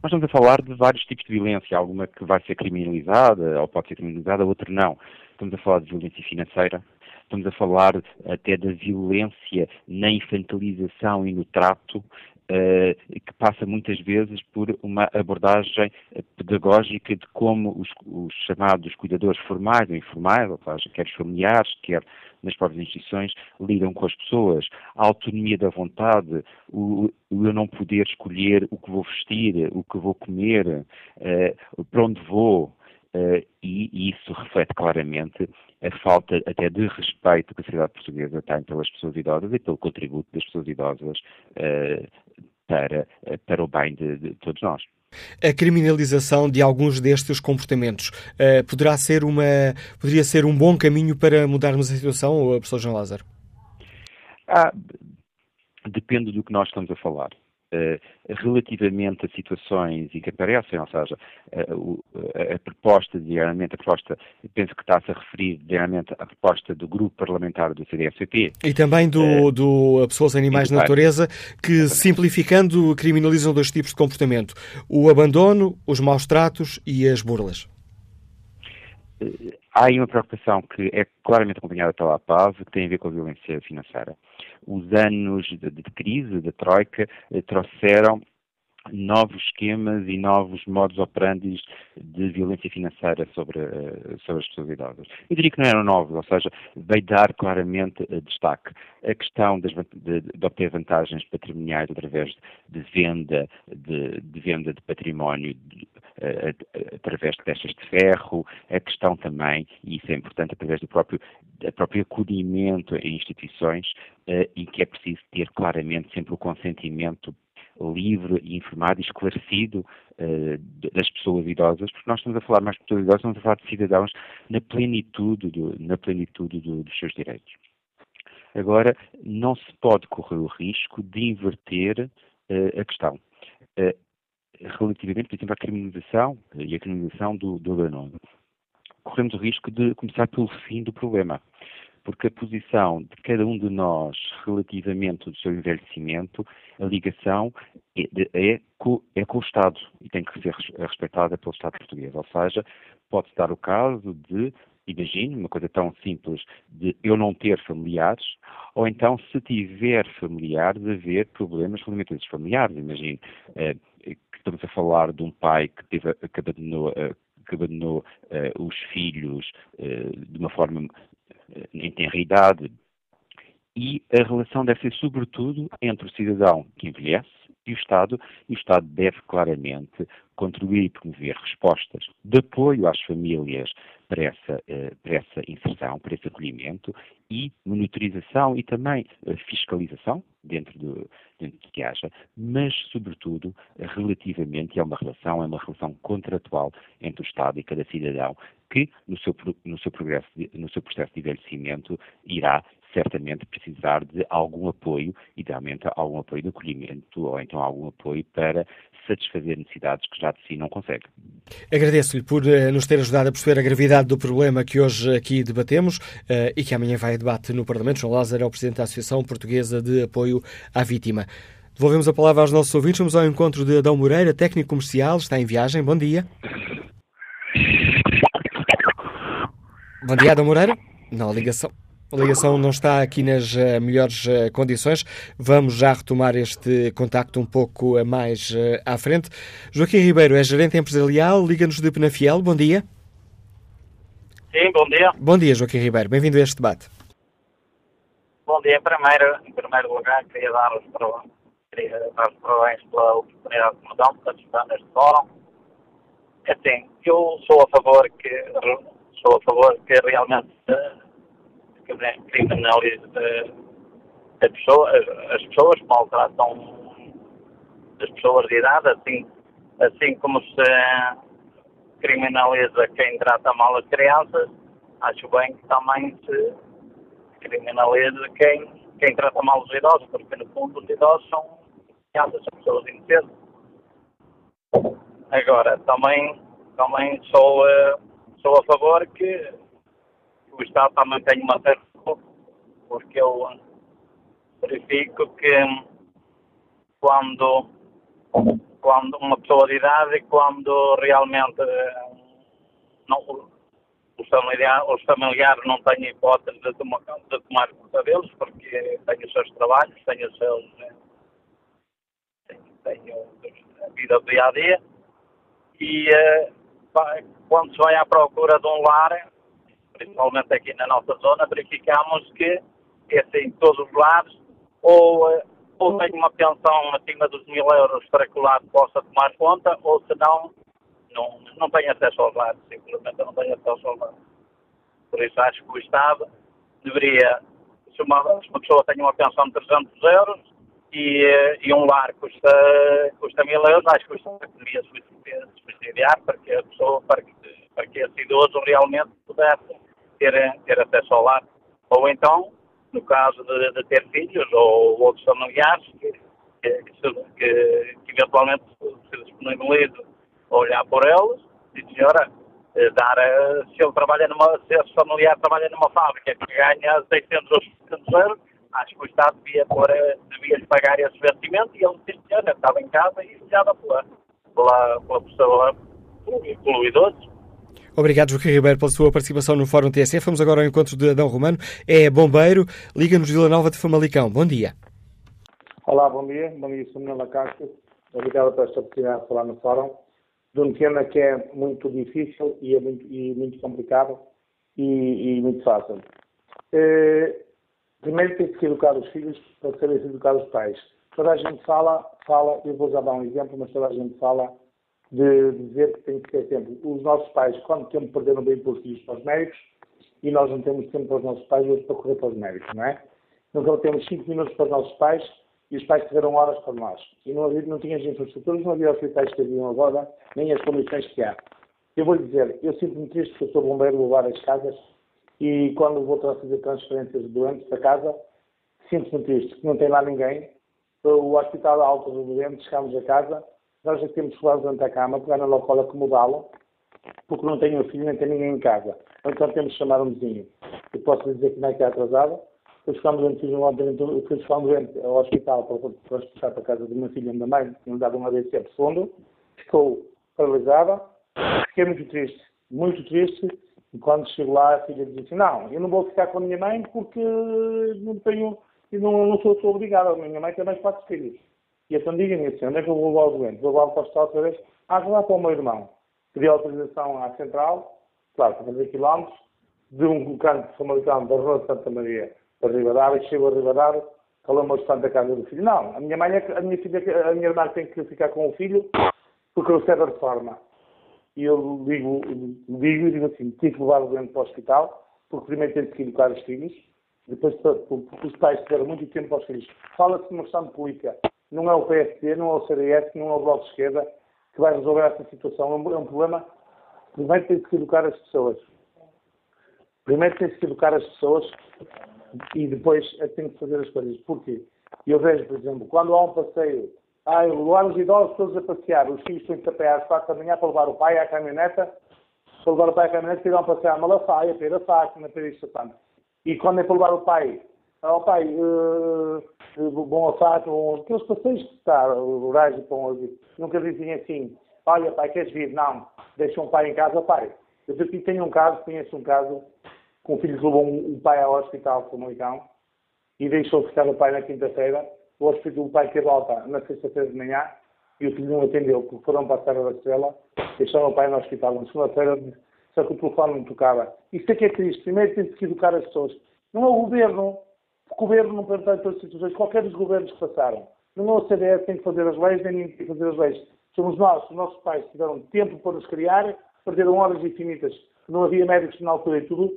Nós estamos a falar de vários tipos de violência, alguma que vai ser criminalizada ou pode ser criminalizada, outra não. Estamos a falar de violência financeira, estamos a falar até da violência na infantilização e no trato, que passa muitas vezes por uma abordagem pedagógica de como os, os chamados cuidadores formais ou informais, ou seja, quer os familiares, quer nas próprias instituições, lidam com as pessoas. A autonomia da vontade, o, o eu não poder escolher o que vou vestir, o que vou comer, uh, para onde vou, Uh, e, isso reflete claramente a falta até de respeito que a sociedade portuguesa tem pelas pessoas idosas e pelo contributo das pessoas idosas uh, para, uh, para o bem de, de, todos nós. A criminalização de alguns destes comportamentos poderá ser uma, poderia ser um bom caminho para mudarmos a situação, professor João Lázaro? Ah, depende do que nós estamos a falar. Uh, relativamente a situações em que aparecem, ou seja, uh, a, a, proposta, diariamente, a proposta, penso que está-se a referir diariamente à proposta do grupo parlamentar do CDSCP. E também do, do Pessoas, Animais de Natureza, que, Exatamente. simplificando, criminalizam dois tipos de comportamento: o abandono, os maus tratos e as burlas. Há aí uma preocupação que é claramente acompanhada pela paz, que tem a ver com a violência financeira os anos de, de crise, da Troika, eh, trouxeram novos esquemas e novos modos operandi de violência financeira sobre, eh, sobre as pessoas idosas. Eu diria que não eram novos, ou seja, veio dar claramente uh, destaque. A questão das, de, de, obter vantagens patrimoniais através de venda de, de venda de património através de peças de ferro, a questão também, e isso é importante, através do próprio, do próprio acolhimento em instituições, e que é preciso ter claramente sempre o consentimento livre, informado e esclarecido uh, das pessoas idosas, porque nós estamos a falar mais de pessoas idosas, estamos a falar de cidadãos na plenitude, do, na plenitude do, dos seus direitos. Agora, não se pode correr o risco de inverter uh, a questão. Relativamente, por exemplo, à criminalização e a criminalização do, do abandono. Corremos o risco de começar pelo fim do problema porque a posição de cada um de nós relativamente ao seu envelhecimento, a ligação é, é, é com o Estado e tem que ser respeitada pelo Estado português. Ou seja, pode-se dar o caso de imagine uma coisa tão simples de eu não ter familiares, ou então se tiver familiares, haver problemas relativamente a esses familiares. Imagine eh, estamos a falar de um pai que, teve, que abandonou, eh, que abandonou eh, os filhos eh, de uma forma em tenra idade, e a relação deve ser sobretudo entre o cidadão que envelhece e o Estado, e o Estado deve claramente contribuir e promover respostas de apoio às famílias para essa, eh, para essa inserção, para esse acolhimento e monitorização e também eh, fiscalização dentro do, dentro do que haja, mas sobretudo relativamente, é uma relação, é uma relação contratual entre o Estado e cada cidadão que no seu, no seu, progresso, no seu processo de envelhecimento irá certamente precisar de algum apoio, idealmente algum apoio de acolhimento ou então algum apoio para satisfazer necessidades que já de si não consegue. Agradeço-lhe por uh, nos ter ajudado a perceber a gravidade do problema que hoje aqui debatemos uh, e que amanhã vai a debate no Parlamento. João Lázaro é o Presidente da Associação Portuguesa de Apoio à Vítima. Devolvemos a palavra aos nossos ouvintes. Vamos ao encontro de Adão Moreira, técnico comercial, está em viagem. Bom dia. Bom dia, Adão Moreira. Não, a ligação. A ligação não está aqui nas uh, melhores uh, condições. Vamos já retomar este contacto um pouco uh, mais à frente. Joaquim Ribeiro é gerente empresarial, liga-nos de Penafiel. Bom dia. Sim, bom dia. Bom dia, Joaquim Ribeiro. Bem-vindo a este debate. Bom dia. Em primeiro, em primeiro lugar, queria dar os parabéns, queria dar os parabéns pela oportunidade que me dão de participar neste fórum. É assim, eu sou a favor que, sou a favor que realmente que criminalize as pessoas, as pessoas maltratam as pessoas de idade, assim, assim como se criminaliza quem trata mal as crianças, acho bem que também se criminaliza quem, quem trata mal os idosos, porque no fundo os idosos são crianças, são pessoas inocentes. Agora, também, também sou, uh, sou a favor que o Estado também tem uma certa porque eu verifico que quando, quando uma pessoa de idade, quando realmente não, os, familiares, os familiares não têm hipótese de tomar, de tomar conta deles, porque têm os seus trabalhos, têm os seus. Têm, têm a vida do dia a dia, e quando se vai à procura de um lar, principalmente aqui na nossa zona, verificamos que esse em todos os lares, ou, eh, ou tem uma pensão acima dos mil euros para que o lado possa tomar conta, ou se não, não, não tem acesso aos lares, simplesmente não tem acesso aos lares. Por isso acho que o Estado deveria, se uma, se uma pessoa tem uma pensão de 300 euros e, eh, e um lar custa, custa mil euros, acho que o Estado deveria subsidiar para que a pessoa, para que, para que esse idoso realmente pudesse ter, ter acesso ao lar. Ou então, no caso de, de ter filhos ou outros familiares, que, que, que, que eventualmente se disponibilize a olhar por eles e senhora, eh, dar, eh, se ele trabalha numa, se esse familiar trabalha numa fábrica que ganha 600 ou 700 euros, acho que o Estado devia, eh, devia pagar esse investimento e ele disse, senhora, estava em casa e olhava pela, pela, pela pessoa, pelo, pelo idoso, Obrigado, Joaquim Ribeiro, pela sua participação no Fórum TSF. Vamos agora ao encontro de Adão Romano. É bombeiro, liga-nos Vila Nova de Famalicão. Bom dia. Olá, bom dia. Bom dia, sou Manuela Castro. Obrigado por esta oportunidade de falar no Fórum de um tema que é muito difícil e, é muito, e muito complicado e, e muito fácil. Eh, primeiro tem que educar os filhos para saber educar os pais. Toda a gente fala, fala, eu vou dar um exemplo, mas toda a gente fala de dizer que tem que ter tempo. Os nossos pais, quanto tempo perderam bem por filhos para os médicos, e nós não temos tempo para os nossos pais hoje para correr para os médicos, não é? Nunca temos 5 minutos para os nossos pais e os pais tiveram horas para nós. E não, havia, não tinha infraestruturas, não havia hospitais que haviam agora, nem as condições que há. Eu vou lhe dizer, eu sinto-me triste porque eu sou bombeiro, vou várias casas e quando vou fazer transferências de doentes para casa, sinto-me triste, porque não tem lá ninguém. O hospital alto do doente, chegamos a casa, nós já temos levar dentro da cama, pegar na locola, acomodá-lo, porque não tenho filho nem tem ninguém em casa. Então temos que chamar um vizinho. Eu posso dizer que não é que é atrasada. Depois ficamos doente, fiz um ontem, fui doente ao hospital para transportar para a casa de uma filha da mãe, que me dava um AVC profundo. Ficou paralisada. Fiquei muito triste, muito triste. E quando chego lá, a filha diz assim, não, eu não vou ficar com a minha mãe porque não tenho, eu não, não sou, sou obrigada. A minha mãe tem mais quatro filhos. E então diga-me assim, onde é que eu vou levar o doente? Vou levar para o hospital outra vez? Ah, vou lá para o meu irmão. Pedi autorização à central, claro, para fazer quilómetros, de um canto de Famalicão, da Rua de Santa Maria, para Ribadavia, chego a Ribadavia, falou-me o da casa do filho. Não, a minha mãe, é a minha filha, a minha irmã tem que ficar com o filho, porque eu sei da reforma. E eu digo, digo e digo assim, tive que levar o doente para o hospital, porque primeiro tenho que educar os filhos, depois porque os pais tiveram muito tempo para os filhos. Fala-se de uma questão política. Não é o PSD, não é o CDS, não é o Bloco de Esquerda que vai resolver essa situação. É um, é um problema. Primeiro tem que educar as pessoas. Primeiro tem que educar as pessoas e depois é tem que fazer as coisas. Porquê? Eu vejo, por exemplo, quando há um passeio ah, levar os idosos todos a passear. Os filhos têm que ir às quatro da manhã para levar o pai à caminhoneta, para levar o pai à caminhoneta e ir a passear a Malafaia, a na ir a tanto. E quando é para levar o pai, ao oh, pai, uh, uh, bom a Fátima, aqueles passeios que está, rurais e pão, nunca dizem assim, olha pai, queres vir? Não, deixa um pai em casa, pai. Eu aqui tenho um caso, conheço um caso, com um filho que levou um, um pai ao hospital comunicão e deixou ficar o pai na quinta-feira o hospital do pai teve alta na sexta-feira de manhã e o filho não atendeu, porque foram para a Serra Estrela, deixaram o pai no hospital. Na segunda-feira, só que o telefone não tocava. Isso é que é triste. Primeiro tem que educar as pessoas. Não é o governo. O governo não pode todas as situações. Qualquer dos governos que passaram. Não é o CDS que tem que fazer as leis, nem ninguém tem que fazer as leis. Somos nós, os nossos pais tiveram tempo para nos criar, perderam horas infinitas. Não havia médicos na altura e tudo.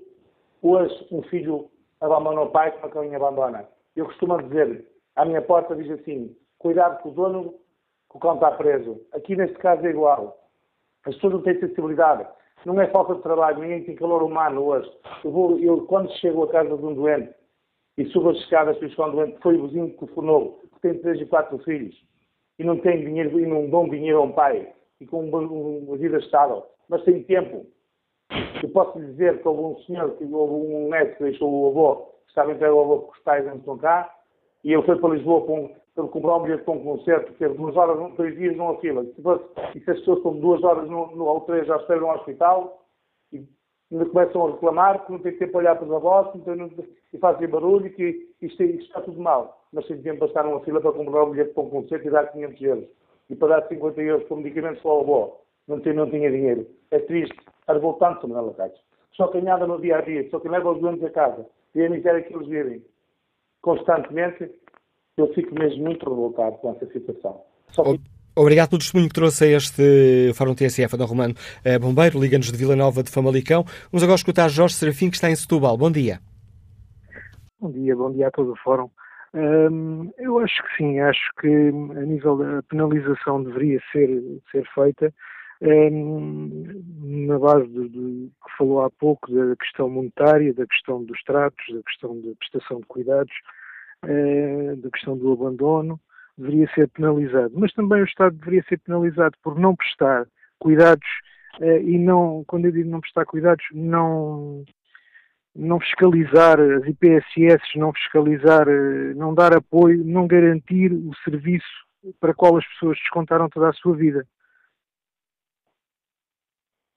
Hoje, um filho abandona o pai como a caminha abandona. Eu costumo dizer, à minha porta diz assim: cuidado com o dono, que o cão está preso. Aqui neste caso é igual. As pessoas não têm sensibilidade. Não é falta de trabalho, ninguém tem calor humano hoje. Eu, vou, eu quando chego à casa de um doente e subo as escadas para foi o vizinho que telefonou, que tem três e quatro filhos, e não tem dinheiro, e não dão dinheiro a um pai, e com uma vida estável, mas tem tempo. Eu posso lhe dizer que houve um senhor, que houve um neto que deixou o avô, que estava entregue ao avô porque os pais não estão cá, e ele foi para Lisboa para, um, para comprar um bilhete para um concerto, teve duas horas, três dias numa fila. E se as pessoas estão duas horas no, no, ou três já esperam no hospital ainda começam a reclamar que não têm tempo para olhar para os avós não, e fazem barulho e que isto, isto, está tudo mal. Mas tempo para estar numa fila para comprar um bilhete para um concerto e dar 500 euros. E para dar 50 euros para medicamentos para o avô. Não, tem, não tinha dinheiro. É triste. Está revoltante, Manuel Lacaios. Só quem anda no dia a dia, só quem leva os doentes a casa e a miséria que eles vivem constantemente, eu fico mesmo muito revoltado com essa situação. Só que... Obrigado pelo testemunho que trouxe a este Fórum TSF, Adão Romano eh, Bombeiro, Liga-nos de Vila Nova de Famalicão. Vamos agora escutar Jorge Serafim, que está em Setúbal. Bom dia. Bom dia, bom dia a todo o Fórum. Hum, eu acho que sim, acho que a nível da penalização deveria ser, ser feita hum, na base do, do, que falou há pouco da questão monetária, da questão dos tratos, da questão da prestação de cuidados, eh, da questão do abandono, deveria ser penalizado. Mas também o Estado deveria ser penalizado por não prestar cuidados eh, e não, quando eu digo não prestar cuidados, não, não fiscalizar as IPSS, não fiscalizar, eh, não dar apoio, não garantir o serviço para qual as pessoas descontaram toda a sua vida.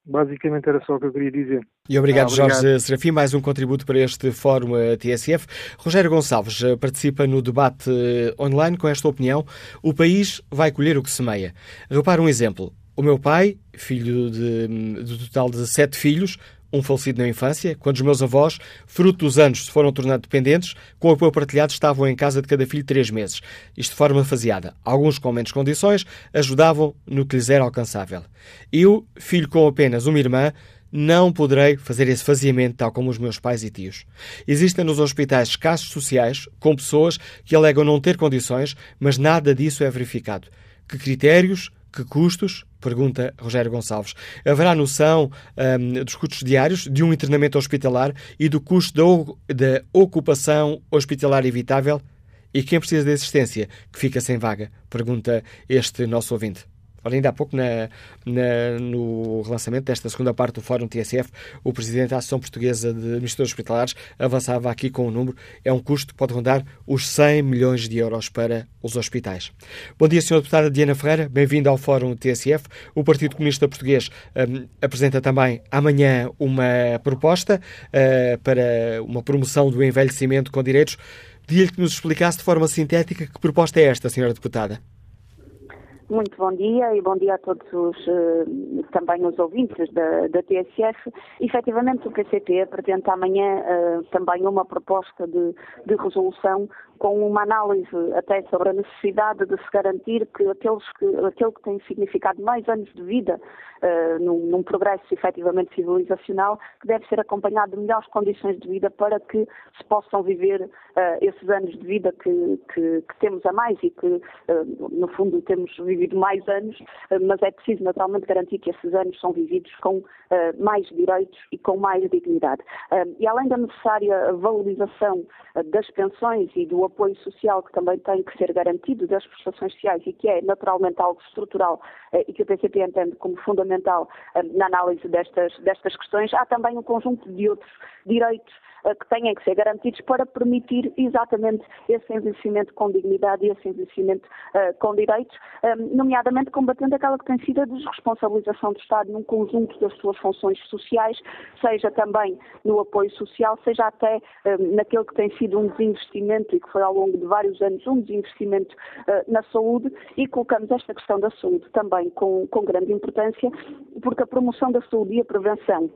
Basicamente era só o que eu queria dizer. E obrigado, ah, obrigado. Jorge Serafim. Mais um contributo para este Fórum eh, TSF. Rogério Gonçalves eh, participa no debate eh, online com esta opinião. O país vai colher o que semeia. Repara um exemplo. O meu pai, filho de, do total de sete filhos, um falecido na infância, quando os meus avós, fruto dos anos, se foram tornando dependentes, com apoio partilhado estavam em casa de cada filho três meses. Isto de forma faseada. Alguns com menos condições ajudavam no que lhes era alcançável. Eu, filho com apenas uma irmã, não poderei fazer esse faseamento tal como os meus pais e tios. Existem nos hospitais casos sociais com pessoas que alegam não ter condições, mas nada disso é verificado. Que critérios, que custos? Pergunta Rogério Gonçalves. Haverá noção um, dos custos diários de um internamento hospitalar e do custo da, ocupação hospitalar evitável? E quem precisa de assistência que fica sem vaga? Pergunta este nosso ouvinte. Ora, ainda há pouco, na, na, no relançamento desta segunda parte do Fórum TSF, o Presidente da Associação Portuguesa de Administradores Hospitalares avançava aqui com um número. É um custo que pode rondar os 100 milhões de euros para os hospitais. Bom dia, Sra. Deputada Diana Ferreira. Bem-vinda ao Fórum TSF. O Partido Comunista Português um, apresenta também amanhã uma proposta uh, para uma promoção do envelhecimento com direitos. Pedia-lhe que nos explicasse de forma sintética que proposta é esta, Sra. Deputada. Muito bom dia e bom dia a todos os, uh, também os ouvintes da, da TSF. Efetivamente, o PCP apresenta amanhã uh, também uma proposta de, de resolução com uma análise até sobre a necessidade de se garantir que, aqueles que aquele que tem significado mais anos de vida uh, num, num, progresso efetivamente civilizacional, que deve ser acompanhado de melhores condições de vida para que se possam viver uh, esses anos de vida que, que, que, temos a mais e que, uh, no fundo, temos vivido mais anos, mas é preciso naturalmente garantir que esses anos são vividos com mais direitos e com mais dignidade. e além da necessária valorização das pensões e do apoio social que também tem que ser garantido das prestações sociais e que é naturalmente algo estrutural e que o PCP entende como fundamental eh, na análise destas, destas questões. Há também um conjunto de outros direitos eh, que têm que ser garantidos para permitir exatamente esse envelhecimento com dignidade e esse envelhecimento uh, com direitos, um, nomeadamente combatendo aquela que tem sido a desresponsabilização do Estado num conjunto das suas funções sociais, seja também no apoio social, seja até um, naquele que tem sido um desinvestimento e que foi ao longo de vários anos um desinvestimento uh, na saúde e colocamos esta questão da saúde também com, com grande importância, porque a promoção da saúde e a prevenção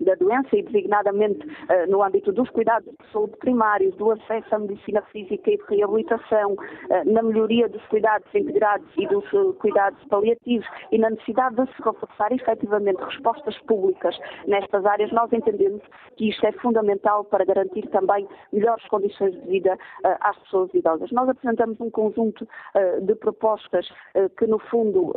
da doença e designadamente uh, no âmbito dos cuidados de saúde primários, do acesso à medicina física e de reabilitação, uh, na melhoria dos cuidados integrados e dos uh, cuidados paliativos e na necessidade de se reforçar efetivamente respostas públicas nestas áreas, nós entendemos que isto é fundamental para garantir também melhores condições de vida às pessoas idosas. Nós apresentamos um conjunto de propostas que, no fundo,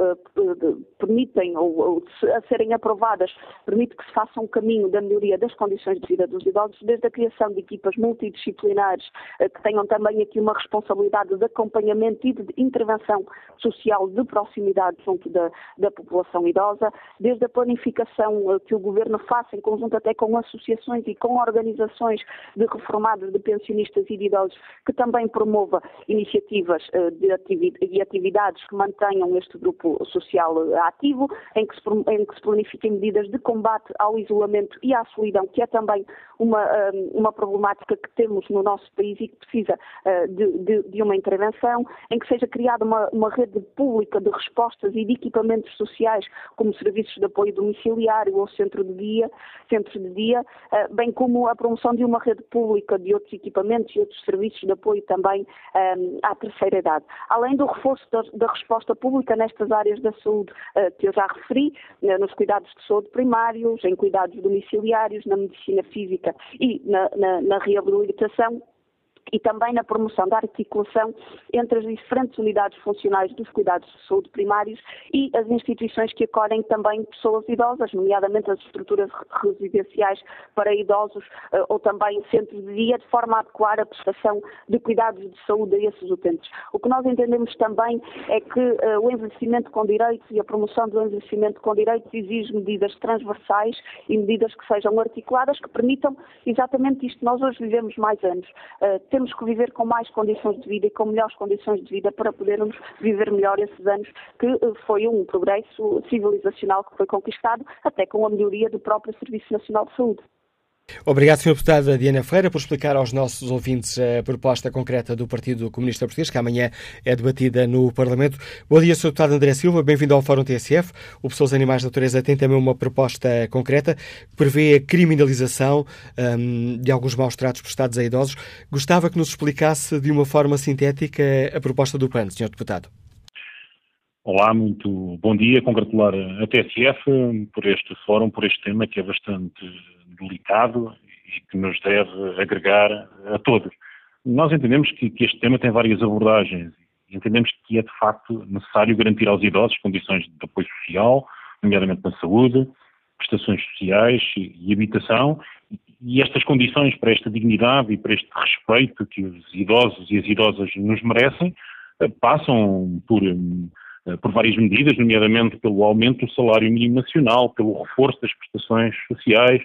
permitem, ou, ou a serem aprovadas, permite que se faça um caminho caminho da melhoria das condições de vida dos idosos, desde a criação de equipas multidisciplinares eh, que tenham também aqui uma responsabilidade de acompanhamento e de intervenção social de proximidade junto da, da população idosa, desde a planificação eh, que o Governo faça em conjunto até com associações e com organizações de reformados, de pensionistas e de idosos, que também promova iniciativas eh, de atividades que mantenham este grupo social ativo, em que se, em que se planifiquem medidas de combate ao isolamento isolamento e à solidão, que é também uma, hum, uma problemática que temos no nosso país e que precisa uh, de, de, de, uma intervenção, em que seja criada uma, uma rede pública de respostas e de equipamentos sociais, como serviços de apoio domiciliário ou centro de dia, centros de dia, uh, bem como a promoção de uma rede pública de outros equipamentos e outros serviços de apoio também um, à terceira idade. Além do reforço da, da resposta pública nestas áreas da saúde uh, que eu já referi, nos cuidados de saúde primários, em cuidados domiciliários, na medicina física e na, na, na reabilitação e também na promoção da articulação entre as diferentes unidades funcionais dos cuidados de saúde primários e as instituições que acolhem também pessoas idosas, nomeadamente as estruturas residenciais para idosos eh, ou também centros de dia, de forma a adequar a prestação de cuidados de saúde a esses utentes. O que nós entendemos também é que uh, o envelhecimento com direitos e a promoção do envelhecimento com direitos exige medidas transversais e medidas que sejam articuladas, que permitam exatamente isto. Nós hoje vivemos mais anos. Temos que viver com mais condições de vida e com melhores condições de vida para podermos viver melhor esses anos, que eh, foi um progresso civilizacional que foi conquistado, até com a melhoria do próprio Serviço Nacional de Saúde. Obrigado, Sr. Deputada Diana Ferreira, por explicar aos nossos ouvintes a proposta concreta do Partido Comunista Português, que amanhã é debatida no Parlamento. Bom dia, Sr. Deputado André Silva, bem-vindo ao Fórum TSF. O Pessoas Animais da Natureza tem também uma proposta concreta que prevê a criminalização um, de alguns maus tratos prestados a idosos. Gostava que nos explicasse de uma forma sintética a proposta do PAN, Sr. Deputado. Olá, muito bom dia. Congratular a TSF por este fórum, por este tema que é bastante delicado e que nos deve agregar a todos. Nós entendemos que, que este tema tem várias abordagens. Entendemos que é de facto necessário garantir aos idosos condições de apoio social, nomeadamente na saúde, prestações sociais e, habitação, e estas condições para esta dignidade e para este respeito que os idosos e as idosas nos merecem eh, passam por hum, por várias medidas, nomeadamente pelo aumento do salário mínimo nacional, pelo reforço das prestações sociais,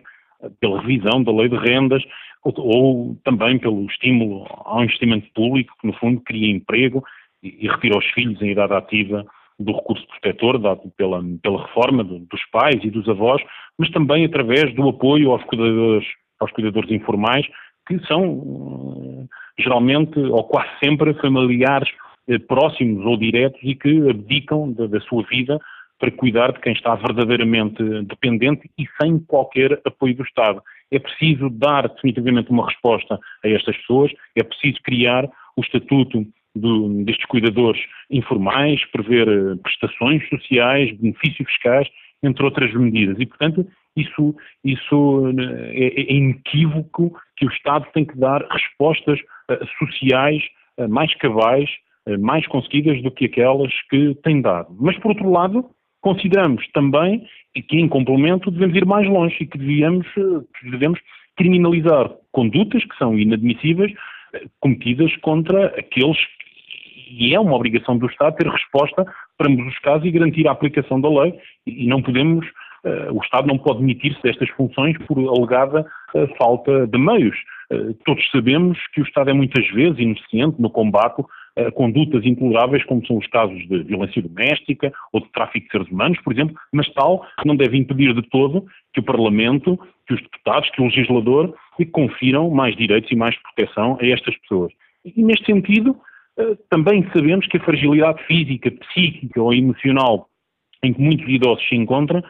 pela revisão da lei de rendas, ou, ou, também pelo estímulo ao investimento público, que no fundo cria emprego e, e retira os filhos em idade ativa do recurso protetor dado pela, pela reforma do, dos pais e dos avós, mas também através do apoio aos cuidadores, aos cuidadores informais, que são geralmente ou quase sempre familiares eh, próximos ou diretos e que abdicam da, da sua vida para cuidar de quem está verdadeiramente dependente e sem qualquer apoio do Estado. É preciso dar definitivamente uma resposta a estas pessoas, é preciso criar o estatuto do, destes cuidadores informais, prever eh, prestações sociais, benefícios fiscais, entre outras medidas. E, portanto, isso, isso eh, é, é inequívoco que o Estado tem que dar respostas sociais mais cabais eh, mais conseguidas do que aquelas que tem dado. Mas, por outro lado, consideramos também que, em complemento, devemos ir mais longe e que, eh, que devemos criminalizar condutas que são inadmissíveis eh, cometidas contra aqueles e é uma obrigação do Estado ter resposta para ambos os casos e garantir a aplicação da lei e não podemos, uh, o Estado não pode demitir-se destas funções por alegada falta de meios. Todos sabemos que o Estado é muitas vezes ineficiente no combate uh, condutas intoleráveis, como são os casos de violência doméstica ou de tráfico de seres humanos, por exemplo, mas tal que não deve impedir de todo que o Parlamento, que os deputados, que o legislador confiram mais direitos e mais proteção a estas pessoas. E neste sentido, uh, também sabemos que a fragilidade física, psíquica ou emocional em que muitos idosos se encontram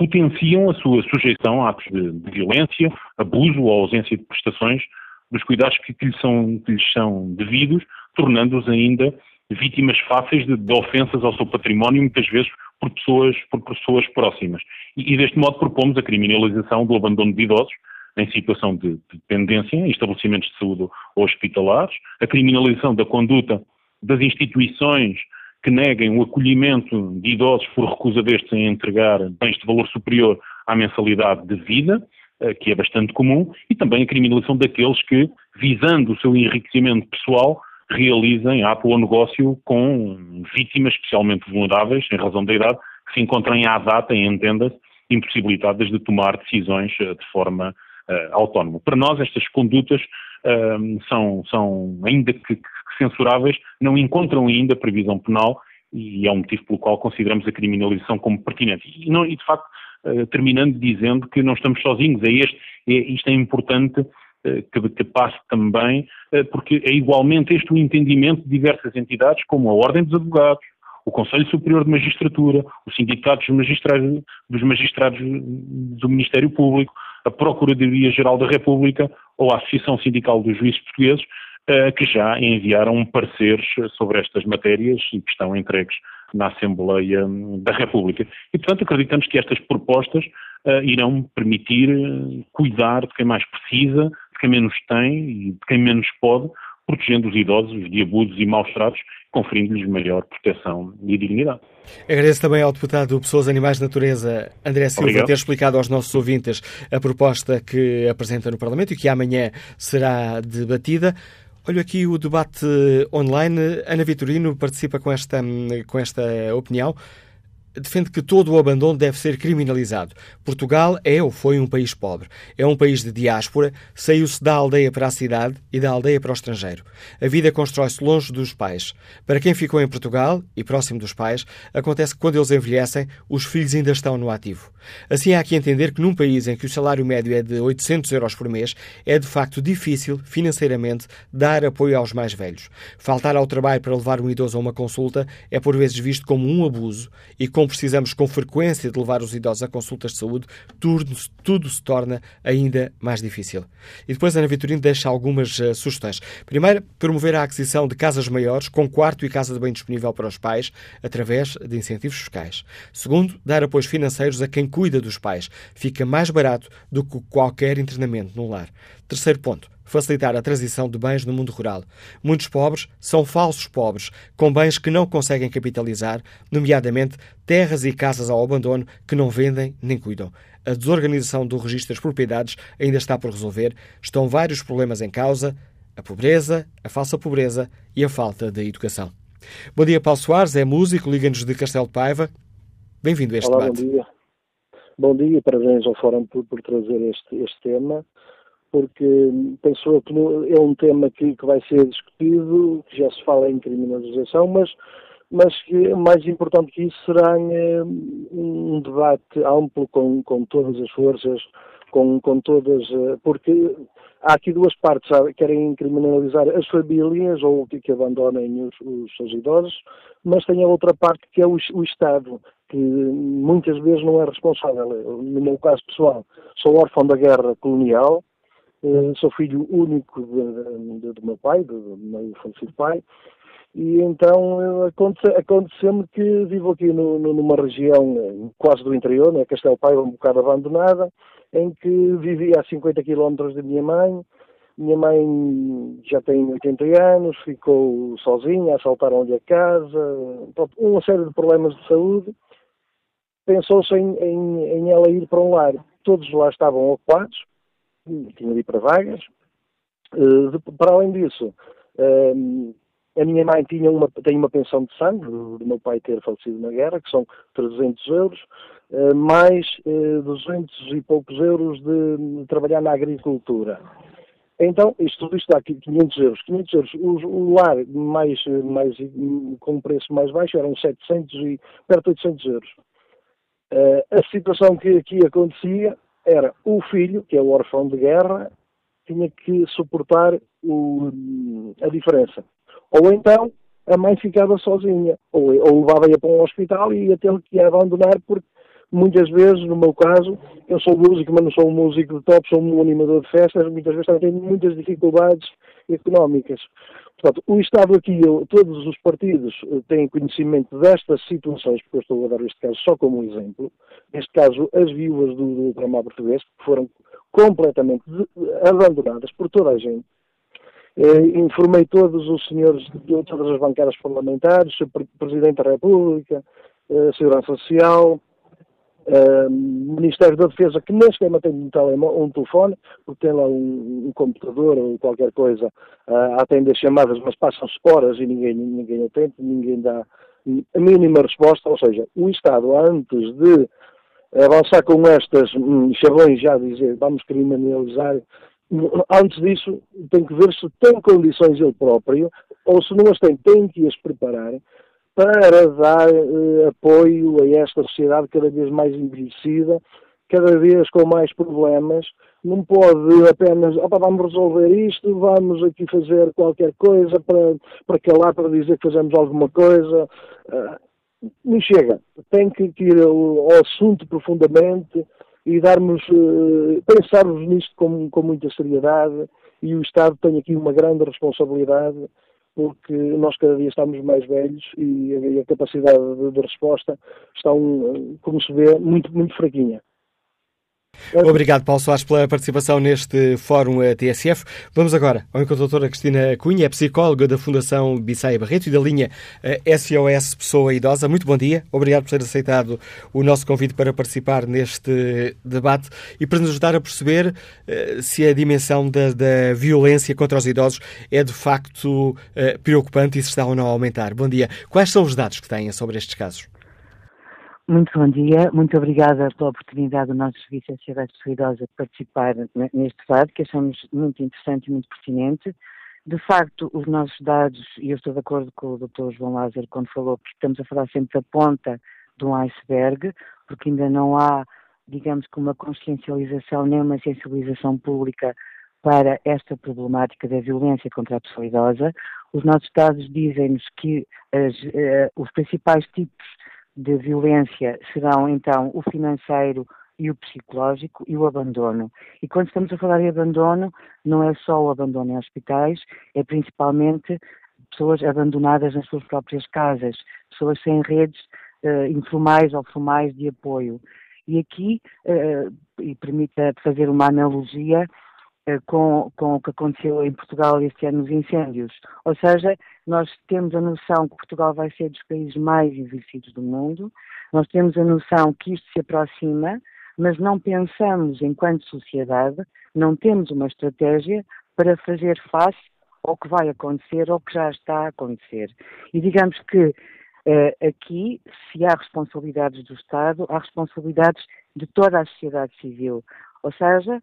potenciam a sua sujeição a atos de, de violência, abuso ou ausência de prestações dos cuidados que, que, lhes, são, que lhes são devidos, tornando-os ainda vítimas fáceis de, de, ofensas ao seu património, muitas vezes por pessoas, por pessoas próximas. E, e, deste modo propomos a criminalização do abandono de idosos em situação de, de dependência em estabelecimentos de saúde ou hospitalares, a criminalização da conduta das instituições que neguem o acolhimento de idosos por recusa destes em entregar bens de valor superior à mensalidade de vida, eh, que é bastante comum, e também a criminalização daqueles que, visando o seu enriquecimento pessoal, realizem ato ou negócio com vítimas especialmente vulneráveis, em razão da idade, que se encontram à data, entenda-se, impossibilitadas de tomar decisões eh, de forma uh, autónoma. Para nós, estas condutas uh, são, são, ainda que, que, censuráveis, não encontram ainda previsão penal e é um motivo pelo qual consideramos a criminalização como pertinente. E, não, e de facto, uh, terminando dizendo que não estamos sozinhos, é este, é, isto é importante eh, que, passe também, eh, porque é igualmente este o entendimento de diversas entidades, como a Ordem dos Advogados, o Conselho Superior de Magistratura, os sindicatos dos magistrados, dos magistrados do Ministério Público, a Procuradoria-Geral da República ou a Associação Sindical dos Juízes Portugueses, eh, que já enviaram pareceres sobre estas matérias e que estão entregues na Assembleia da República. E, portanto, acreditamos que estas propostas irão permitir cuidar de quem mais precisa, quem menos tem e de quem menos pode, protegendo os idosos de abusos e maus tratos, conferindo-lhes maior proteção e dignidade. Agradeço também ao deputado Pessoas, Animais de Natureza, André Silva, Obrigado. ter explicado aos nossos ouvintes a proposta que apresenta no Parlamento e que amanhã será debatida. Olho aqui o debate online. Ana Vitorino participa com esta, com esta opinião defende que todo o abandono deve ser criminalizado. Portugal é ou foi um país pobre. É um país de diáspora, saiu-se da aldeia para a cidade e da aldeia para o estrangeiro. A vida constrói-se longe dos pais. Para quem ficou em Portugal e próximo dos pais, acontece que quando eles envelhecem, os filhos ainda estão no ativo. Assim há que entender que num país em que o salário médio é de 800 euros por mês, é de facto difícil, financeiramente, dar apoio aos mais velhos. Faltar ao trabalho para levar um idoso a uma consulta é por vezes visto como um abuso e como precisamos com frequência de levar os idosos a consultas de saúde, tudo, tudo se torna ainda mais difícil. E depois Ana Vitorino deixa algumas uh, sugestões. Primeiro, promover a aquisição de casas maiores com quarto e casa de banho disponível para os pais através de incentivos fiscais. Segundo, dar apoios financeiros a quem cuida dos pais. Fica mais barato do que qualquer internamento no lar. Terceiro ponto facilitar a transição de bens no mundo rural. Muitos pobres são falsos pobres, com bens que não conseguem capitalizar, nomeadamente terras e casas ao abandono que não vendem nem cuidam. A desorganização do registro das propriedades ainda está por resolver. Estão vários problemas em causa: a pobreza, a falsa pobreza e a falta de educação. Bom dia, Paulo Soares, é músico, liga-nos de Castelo de Paiva. Bem-vindo a este Olá, debate. Bom dia. Bom dia e parabéns ao Fórum por, por trazer este, este tema, porque penso que é um tema que, que vai ser discutido, que já se fala em criminalização, mas mas que mais importante que isso será eh, um debate amplo com, com todas as forças, com, com todas, eh, porque há aqui duas partes, querem criminalizar as famílias ou que, que abandonem os, os seus idosos, mas tem a outra parte que é o, o Estado, que muitas vezes não é responsável. No meu caso pessoal, sou órfão da guerra colonial, eh, sou filho único do meu pai, do meu falecido pai, e então aconteceu-me que vivo aqui no, no, numa região eh, quase do interior, né, Castelo Paiva, um bocado abandonada, em que vivia a 50 quilómetros da minha mãe. Minha mãe já tem 80 anos, ficou sozinha, assaltaram-lhe a casa, uma série de problemas de saúde. Pensou-se em, em, em ela ir para um lar. Todos lá estavam ocupados, tinha de ir para vagas. De, para além disso, uh, a minha mãe tinha uma, tem uma pensão de sangue, do, meu pai ter falecido na guerra, que são 300 euros, uh, mais uh, 200 e poucos euros de, trabalhar na agricultura. Então, isto, tudo isto dá aqui 500 euros. 500 euros. O, lar mais, mais, com preço mais baixo eram 700 e perto de 800 euros. A situação que aqui acontecia era o filho, que é o órfão de guerra, tinha que suportar o, a diferença. Ou então a mãe ficava sozinha, ou, ou levava-a para um hospital e ia ter que abandonar porque muitas vezes, no meu caso, eu sou músico, mas não sou um músico de top, sou um animador de festas, muitas vezes também tenho muitas dificuldades económicas. Portanto, o Estado aqui, todos os partidos eh, têm conhecimento destas situações, porque eu estou a dar este caso só como um exemplo. Neste caso, as viúvas do, do Português, que foram completamente abandonadas por toda a gente. Eh, informei todos os senhores de todas as bancadas parlamentares, o Presidente da República, a Segurança Social, Ministério da Defesa, que nem sequer tem um, um telefone, porque tem lá um, um computador ou qualquer coisa a atender chamadas, mas passam-se horas e ninguém, ninguém atende, ninguém dá a mínima resposta, ou seja, o Estado, antes de avançar com estas hum, chavões já dizer vamos criminalizar antes disso, tem que ver se tem condições ele próprio, ou se não as tem, tem que as preparar para dar eh, apoio a esta sociedade cada vez mais envelhecida, cada vez com mais problemas. Não pode apenas, opa, vamos resolver isto, vamos aqui fazer qualquer coisa para, para calar, para dizer que fazemos alguma coisa. Uh, não chega. Tem que ir ao, ao assunto profundamente, e darmos, uh, pensarmos nisto com, com muita seriedade e o Estado tem aqui uma grande responsabilidade porque nós cada dia estamos mais velhos e a, capacidade de, resposta está, como se vê, muito, muito fraquinha. Obrigado, Paulo Soares, pela participação neste Fórum eh, TSF. Vamos agora ao encontro da doutora Cristina Cunha, é psicóloga da Fundação Bissaia Barreto e da linha SOS eh, Pessoa Idosa. Muito bom dia. Obrigado por ter aceitado o nosso convite para participar neste debate e para nos ajudar a perceber uh, se a dimensão da, da, violência contra os idosos é de facto preocupante e se está ou não a aumentar. Bom dia. Quais são os dados que têm sobre estes casos? Muito bom dia, muito obrigada pela oportunidade do nosso Serviço de Sociedade Idosa de participar neste debate, que achamos muito interessante e muito pertinente. De facto, os nossos dados, e eu estou de acordo com o Dr. João Lázaro quando falou que estamos a falar sempre da ponta de um iceberg, porque ainda não há, digamos que uma consciencialização nem uma sensibilização pública para esta problemática da violência contra a pessoa idosa. Os nossos dados dizem-nos que as, uh, os principais tipos de violência serão então o financeiro e o psicológico e o abandono. E quando estamos a falar de abandono, não é só o abandono em hospitais, é principalmente pessoas abandonadas nas suas próprias casas, pessoas sem redes uh, informais ou formais de apoio. E aqui, uh, e permita fazer uma analogia, eh, com, com o que aconteceu em Portugal este ano nos incêndios. Ou seja, nós temos a noção que Portugal vai ser dos países mais envelhecidos do mundo, nós temos a noção que isto se aproxima, mas não pensamos enquanto sociedade, não temos uma estratégia para fazer face ou que vai acontecer ou que já está a acontecer. E digamos que uh, aqui, se há responsabilidades do Estado, há responsabilidades de toda a sociedade civil. Ou seja,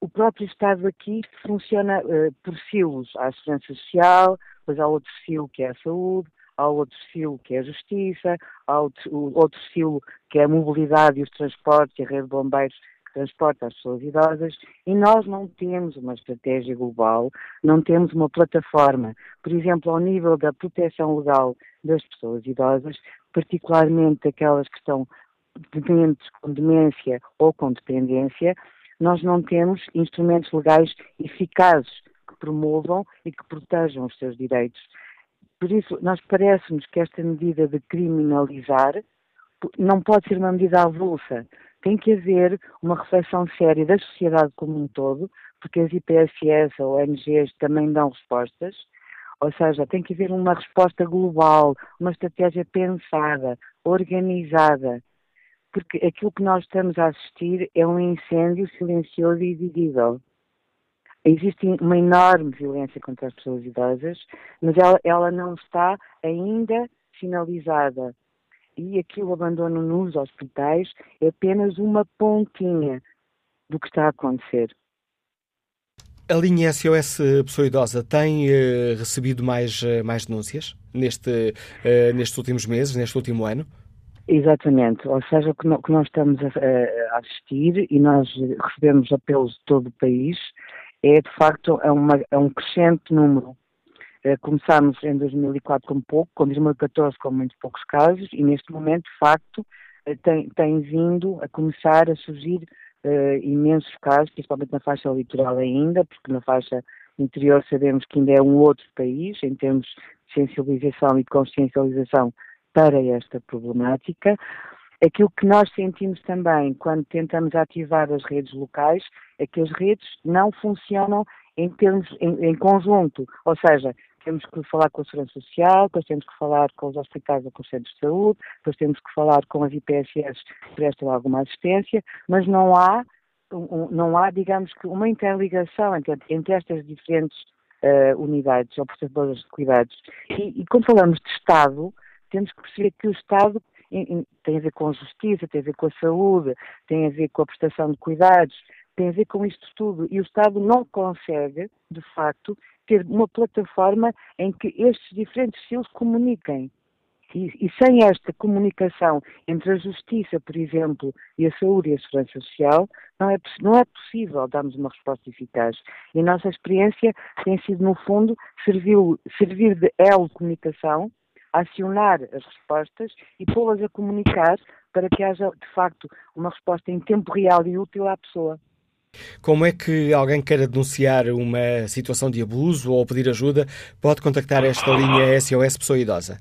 o próprio Estado aqui funciona uh, por silos. Há a segurança social, depois há outro silo que é a saúde, há outro silo que é a justiça, há outro, outro silo que é a mobilidade e os transportes e a rede de bombeiros que transporta as pessoas idosas e nós não temos uma estratégia global, não temos uma plataforma, por exemplo, ao nível da proteção legal das pessoas idosas, particularmente aquelas que estão dependentes com demência ou com dependência, nós não temos instrumentos legais eficazes que promovam e que protejam os seus direitos. Por isso, nós parece-nos que esta medida de criminalizar não pode ser uma medida avulsa. Tem que haver uma reflexão séria da sociedade como um todo, porque as IPSS ou ONGs também dão respostas. Ou seja, tem que haver uma resposta global, uma estratégia pensada, organizada, porque aquilo que nós estamos a assistir é um incêndio silencioso e visível. Existe uma enorme violência contra as pessoas idosas, mas ela, ela não está ainda finalizada. E aquilo abandono nos hospitais é apenas uma pontinha do que está a acontecer. A linha SOS Pessoa Idosa tem uh, recebido mais, uh, mais denúncias neste, uh, nestes últimos meses, neste último ano? Exatamente, ou seja, o que, nós estamos a, a, assistir e nós recebemos apelos de todo o país é de facto é, uma, é um crescente número. É, começámos em 2004 com pouco, com 2014 com muito poucos casos e neste momento, de facto, eh, tem, tem vindo a começar a surgir uh, imensos casos, principalmente na faixa litoral ainda, porque na faixa interior sabemos que ainda é um outro país em termos de sensibilização e de consciencialização para esta problemática. Aquilo que nós sentimos também quando tentamos ativar as redes locais é que as redes não funcionam em termos em, em conjunto, ou seja, temos que falar com a Segurança Social, depois temos que falar com os hospitais ou com os centros de saúde, depois temos que falar com as IPSS que prestam alguma assistência, mas não há, não há, digamos que, uma interligação entre, entre estas diferentes uh, unidades ou prestadoras de cuidados. E, e quando falamos de Estado, temos que perceber que o Estado tem a ver com a justiça, tem a ver com a saúde, tem a ver com a prestação de cuidados, tem a ver com isto tudo. E o Estado não consegue, de facto, ter uma plataforma em que estes diferentes fios comuniquem. E, e, sem esta comunicação entre a justiça, por exemplo, e a saúde e a segurança social, não é, não é possível darmos uma resposta eficaz. E a nossa experiência tem sido, no fundo, servir, servir de elo de comunicação acionar as respostas e pô-las a comunicar para que haja, de facto, uma resposta em tempo real e útil à pessoa. Como é que alguém queira denunciar uma situação de abuso ou pedir ajuda pode contactar esta linha SOS Pessoa Idosa?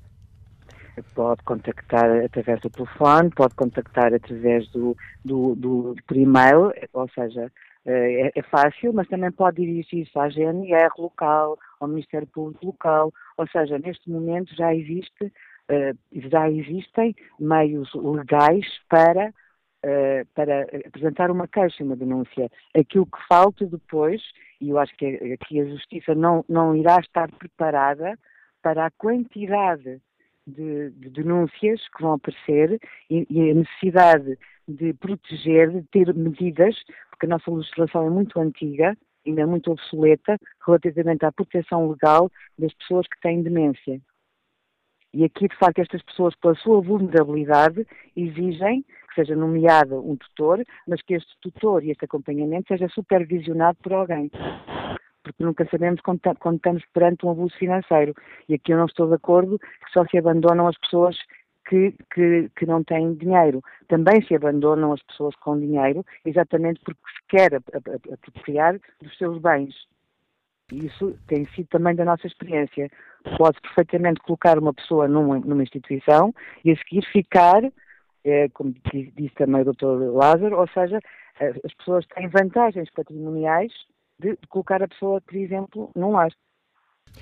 Pode contactar através do telefone, pode contactar através do, do, do por e-mail, ou seja, é, é, fácil, mas também pode dirigir-se à GNR local, ao Ministério Público local, ou seja, neste momento já existe, eh, já existem meios legais para eh, para apresentar uma queixa, uma denúncia. Aquilo que falta depois, e eu acho que aqui a Justiça não, não irá estar preparada para a quantidade de, de denúncias que vão aparecer e, e, a necessidade de proteger, de ter medidas porque a nossa legislação é muito antiga, ainda muito obsoleta, relativamente à proteção legal das pessoas que têm demência. E aqui, de facto, estas pessoas, pela sua vulnerabilidade, exigem que seja nomeado um tutor, mas que este tutor e este acompanhamento seja supervisionado por alguém. Porque nunca sabemos quando, quando estamos perante um abuso financeiro. E aqui eu não estou de acordo que só se abandonam as pessoas que, que, que, não têm dinheiro. Também se abandonam as pessoas com dinheiro, exatamente porque se quer apropriar dos seus bens. Isso tem sido também da nossa experiência. Pode perfeitamente colocar uma pessoa numa, numa instituição e a seguir ficar, é, como disse também o Dr. Lázaro, ou seja, as pessoas têm vantagens patrimoniais de, de colocar a pessoa, por exemplo, num lar.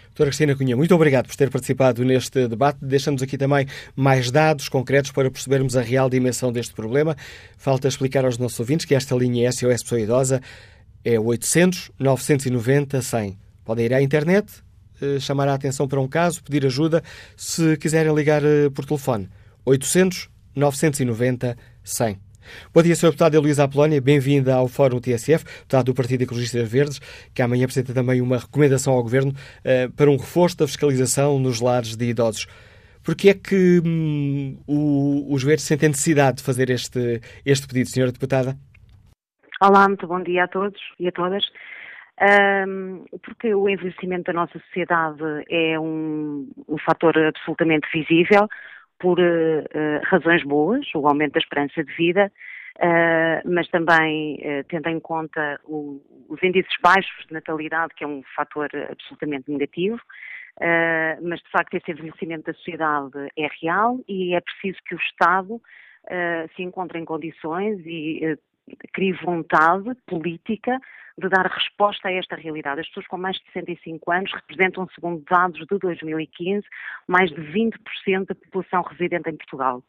Doutora Cristina Cunha, muito obrigado por ter participado neste debate. Deixamos aqui também mais dados concretos para percebermos a real dimensão deste problema. Falta explicar aos nossos ouvintes que esta linha SOS Pessoa Idosa é 800 990 100. Podem ir à internet chamar a atenção para um caso, pedir ajuda, se quiserem ligar por telefone. 800 990 100. Bom dia, Sr. Deputado Luísa Apolónia, bem-vinda ao Fórum TSF, deputado do Partido Ecologistas Verdes, que amanhã apresenta também uma recomendação ao Governo uh, para um reforço da fiscalização nos lares de idosos. Porquê é que hum, o, os Verdes sentem necessidade de fazer este, este pedido, Sra. Deputada? Olá, muito bom dia a todos e a todas. Um, porque o envelhecimento da nossa sociedade é um, um fator absolutamente visível, por uh, razões boas, o aumento da esperança de vida, uh, mas também uh, tendo em conta o, os índices baixos de natalidade, que é um fator absolutamente negativo. mas de facto esse envelhecimento da sociedade é real e é preciso que o Estado se encontre em condições e crie vontade política de dar resposta a esta realidade. As pessoas com mais de 65 anos representam, segundo dados de 2015, mais de 20% da população residente em Portugal.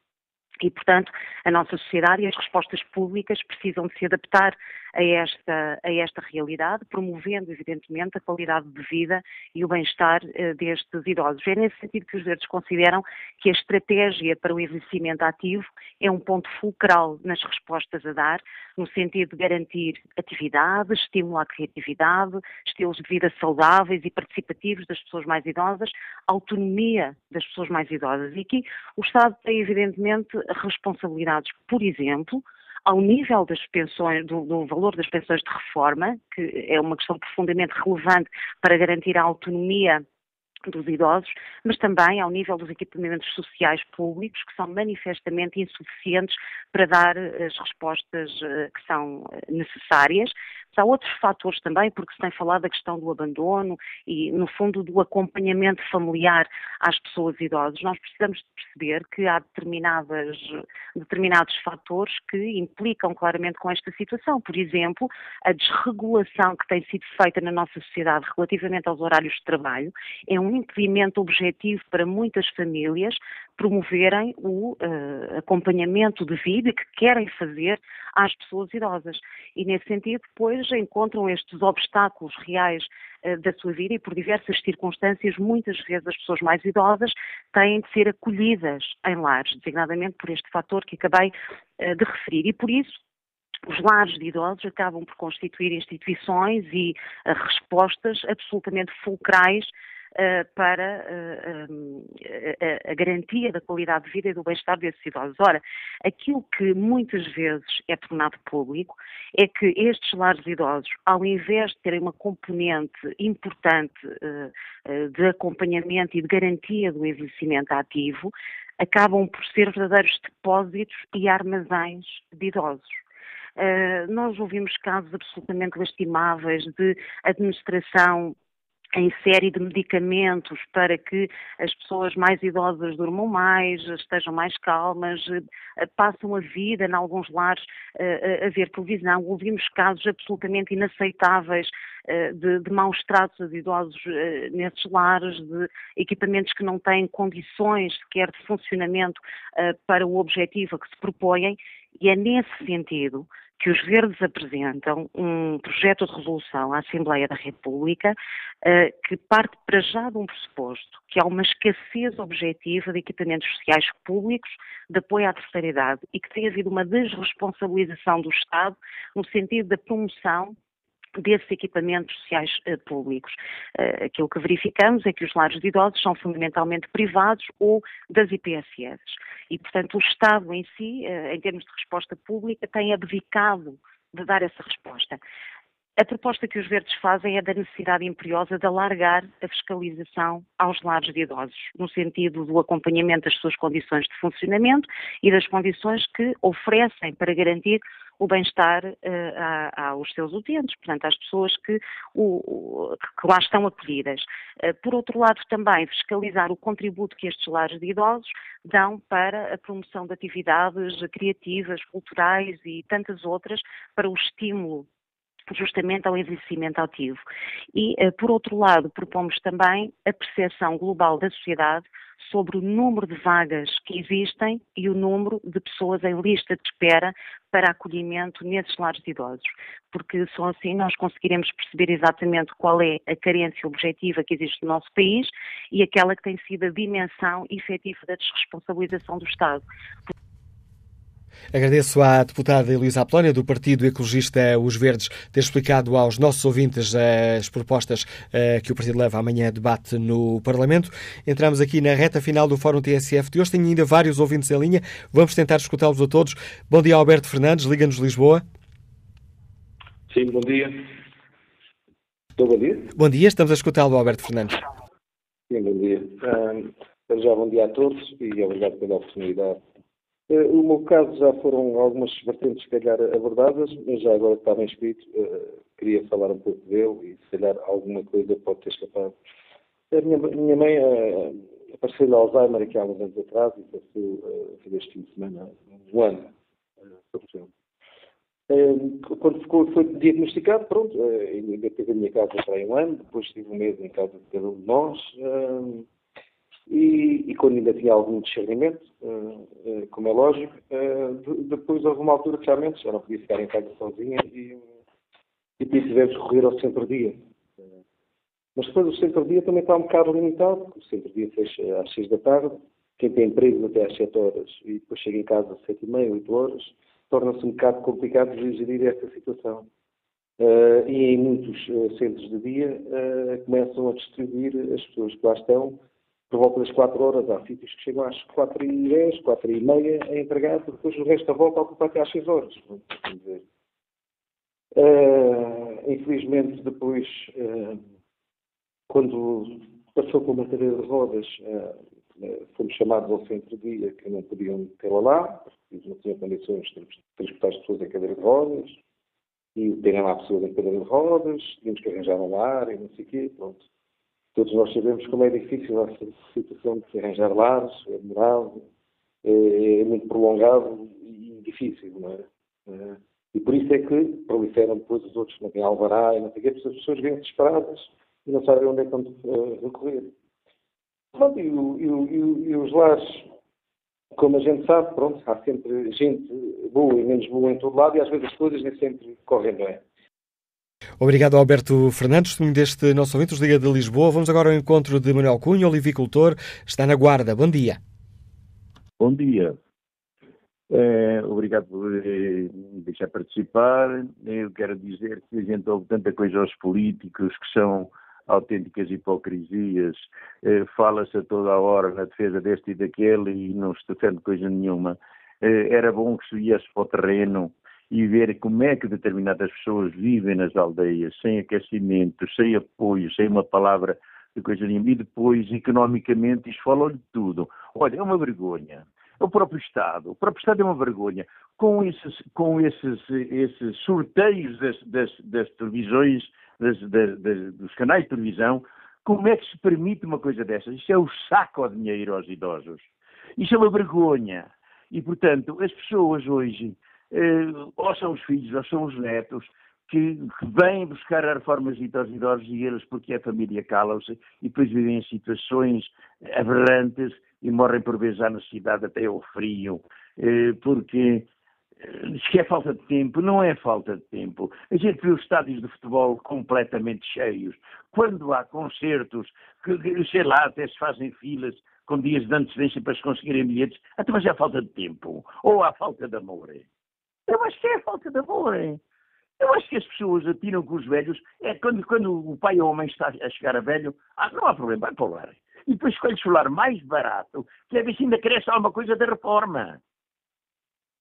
E, portanto, a nossa sociedade e as respostas públicas precisam de se adaptar a esta, a esta realidade, promovendo, evidentemente, a qualidade de vida e o bem-estar uh, destes idosos. É nesse sentido que os verdes consideram que a estratégia para o envelhecimento ativo é um ponto fulcral nas respostas a dar, no sentido de garantir atividade, estímulo à criatividade, estilos de vida saudáveis e participativos das pessoas mais idosas, autonomia das pessoas mais idosas. E aqui o Estado tem, evidentemente, responsabilidades, por exemplo, ao nível das pensões, do, do, valor das pensões de reforma, que é uma questão profundamente relevante para garantir a autonomia dos idosos, mas também ao nível dos equipamentos sociais públicos, que são manifestamente insuficientes para dar as respostas eh, que são eh, necessárias, Há outros fatores também, porque se tem falado da questão do abandono e, no fundo, do acompanhamento familiar às pessoas idosas. Nós precisamos perceber que há determinadas, determinados fatores que implicam claramente com esta situação. Por exemplo, a desregulação que tem sido feita na nossa sociedade relativamente aos horários de trabalho é um impedimento objetivo para muitas famílias promoverem o uh, acompanhamento de vida que querem fazer às pessoas idosas. E, nesse sentido, depois encontram estes obstáculos reais uh, da sua vida e, por diversas circunstâncias, muitas vezes as pessoas mais idosas têm de ser acolhidas em lares, designadamente por este fator que acabei uh, de referir. E, por isso, os lares de idosos acabam por constituir instituições e respostas absolutamente fulcrais para uh, a, a, garantia da qualidade de vida e do bem-estar desses idosos. Ora, aquilo que muitas vezes é tornado público é que estes lares idosos, ao invés de terem uma componente importante de acompanhamento e de garantia do envelhecimento ativo, acabam por ser verdadeiros depósitos e armazéns de idosos. Uh, nós ouvimos casos absolutamente lastimáveis de administração em série de medicamentos para que as pessoas mais idosas durmam mais, estejam mais calmas, eh, passam a vida, em alguns lares, eh, a ver televisão. Ouvimos casos absolutamente inaceitáveis eh, de, de maus tratos aos idosos nesses lares, de equipamentos que não têm condições sequer de funcionamento para o objetivo a que se propõem, e é nesse sentido que os Verdes apresentam um projeto de resolução à Assembleia da República uh, que parte para já de um pressuposto, que há uma escassez objetiva de equipamentos sociais públicos de apoio à terceira idade e que tem havido uma desresponsabilização do Estado no sentido da promoção desses equipamentos sociais uh, públicos. Uh, aquilo que verificamos é que os lares de idosos são fundamentalmente privados ou das IPSS. E, portanto, o Estado em si, uh, em termos de resposta pública, tem abdicado de dar essa resposta. A proposta que os verdes fazem é da necessidade imperiosa de alargar a fiscalização aos lares de idosos, no sentido do acompanhamento das suas condições de funcionamento e das condições que oferecem para garantir o bem-estar uh, aos seus utentes, portanto, às pessoas que, o, que lá estão acolhidas. Uh, por outro lado, também fiscalizar o contributo que estes lares de idosos dão para a promoção de atividades criativas, culturais e tantas outras para o estímulo justamente ao envelhecimento ativo. E, eh, por outro lado, propomos também a percepção global da sociedade sobre o número de vagas que existem e o número de pessoas em lista de espera para acolhimento nesses lares de idosos, porque só assim nós conseguiremos perceber exatamente qual é a carência objetiva que existe no nosso país e aquela que tem sido a dimensão efetiva da desresponsabilização do Estado. Agradeço à deputada Elisa Apolónia, do Partido Ecologista Os Verdes, ter explicado aos nossos ouvintes as propostas uh, que o partido leva amanhã a debate no Parlamento. Entramos aqui na reta final do Fórum TSF de hoje. Tenho ainda vários ouvintes em linha. Vamos tentar escutá-los a todos. Bom dia, Alberto Fernandes, Liga-nos Lisboa. Sim, bom dia. Estou bom dia? Bom dia, estamos a escutá-lo, Alberto Fernandes. Sim, bom dia. Um, já bom dia a todos e obrigado pela oportunidade eh, o meu caso já foram algumas vertentes, se calhar, abordadas, mas já agora que estava inscrito, uh, queria falar um pouco dele e, se calhar, alguma coisa pode ter escapado. A minha, minha mãe uh, apareceu de Alzheimer aqui há uns anos atrás e passou uh, este fim de semana, um ano, uh, quando ficou, foi diagnosticado, pronto, ainda teve a minha casa para um ano, depois tive um mês em casa de cada um de nós. E, e, quando ainda tinha algum discernimento, uh, uh, como é lógico, uh, de, depois houve uma altura que realmente já não podia ficar em casa sozinha e, e tivemos correr ao centro-dia. mas depois o centro-dia também está um bocado limitado, o centro-dia fecha às seis da tarde, quem tem emprego até às sete horas e depois chega em casa às sete e meia, oito horas, torna-se um bocado complicado de gerir esta situação. e em muitos centros de dia começam a distribuir as pessoas que lá estão por volta das 4 horas. Há sítios que chegam às 4 e 10, 4 e meia a entregar, depois o resto da volta ocupa até às 6 horas. Uh, infelizmente, depois, uh, quando passou com a matéria de rodas, uh, fomos chamados ao centro-dia que não podiam tê-la lá, porque não tinham condições de transportar as pessoas em cadeira de rodas, e terem lá pessoas em cadeira de rodas, tínhamos que arranjar um lar e não sei o quê, pronto. Todos nós sabemos como é difícil essa situação de se arranjar lares, é demorado, é, é, muito prolongado e difícil, não é? é? E por isso é que proliferam depois os outros não têm alvará e não sei o quê, porque as pessoas vêm desesperadas e não sabem onde é que vão uh, recorrer. Pronto, e, o, e, o, e, os lares, como a gente sabe, pronto, há sempre gente boa e menos boa em todo lado e às vezes as coisas nem sempre correm bem. Obrigado, Alberto Fernandes, deste nosso ouvinte, Liga de Lisboa. Vamos agora ao encontro de Manuel Cunha, olivicultor, está na Guarda. Bom dia. Bom dia. É, obrigado por me deixar participar. Eu quero dizer que a gente ouve tanta coisa aos políticos que são autênticas hipocrisias. É, Fala-se a toda a hora na defesa deste e daquele e não se defende coisa nenhuma. É, era bom que se viesse para o terreno e ver como é que determinadas pessoas vivem nas aldeias, sem aquecimento, sem apoio, sem uma palavra de coisa nenhuma. E depois, economicamente, isto fala de tudo. Olha, é uma vergonha. O próprio Estado, o próprio Estado é uma vergonha. Com esses, com esses, esses sorteios das, das, das televisões, das, dos canais de televisão, como é que se permite uma coisa dessas? Isto é o saco de dinheiro aos idosos. Isto é uma vergonha. E, portanto, as pessoas hoje eh, ou são os filhos ou são os netos, que, que vêm buscar reformas aos idosos e eles, porque a família cala-se e depois vivem em situações aberrantes e morrem por vezes à necessidade até ao frio, eh, porque eh, diz que é falta de tempo, não é falta de tempo. A gente vê os estádios de futebol completamente cheios. Quando há concertos, que, sei lá, até se fazem filas com dias de antecedência para se conseguirem bilhetes, até mas é falta de tempo, ou há falta de amor. Eu acho que é falta de amor. Hein? Eu acho que as pessoas atiram com os velhos. É quando, quando o pai ou a mãe está a chegar a velho, ah, não há problema, vai para o lar. E depois escolhe o lar mais barato, que é ver se ainda cresce alguma coisa da reforma.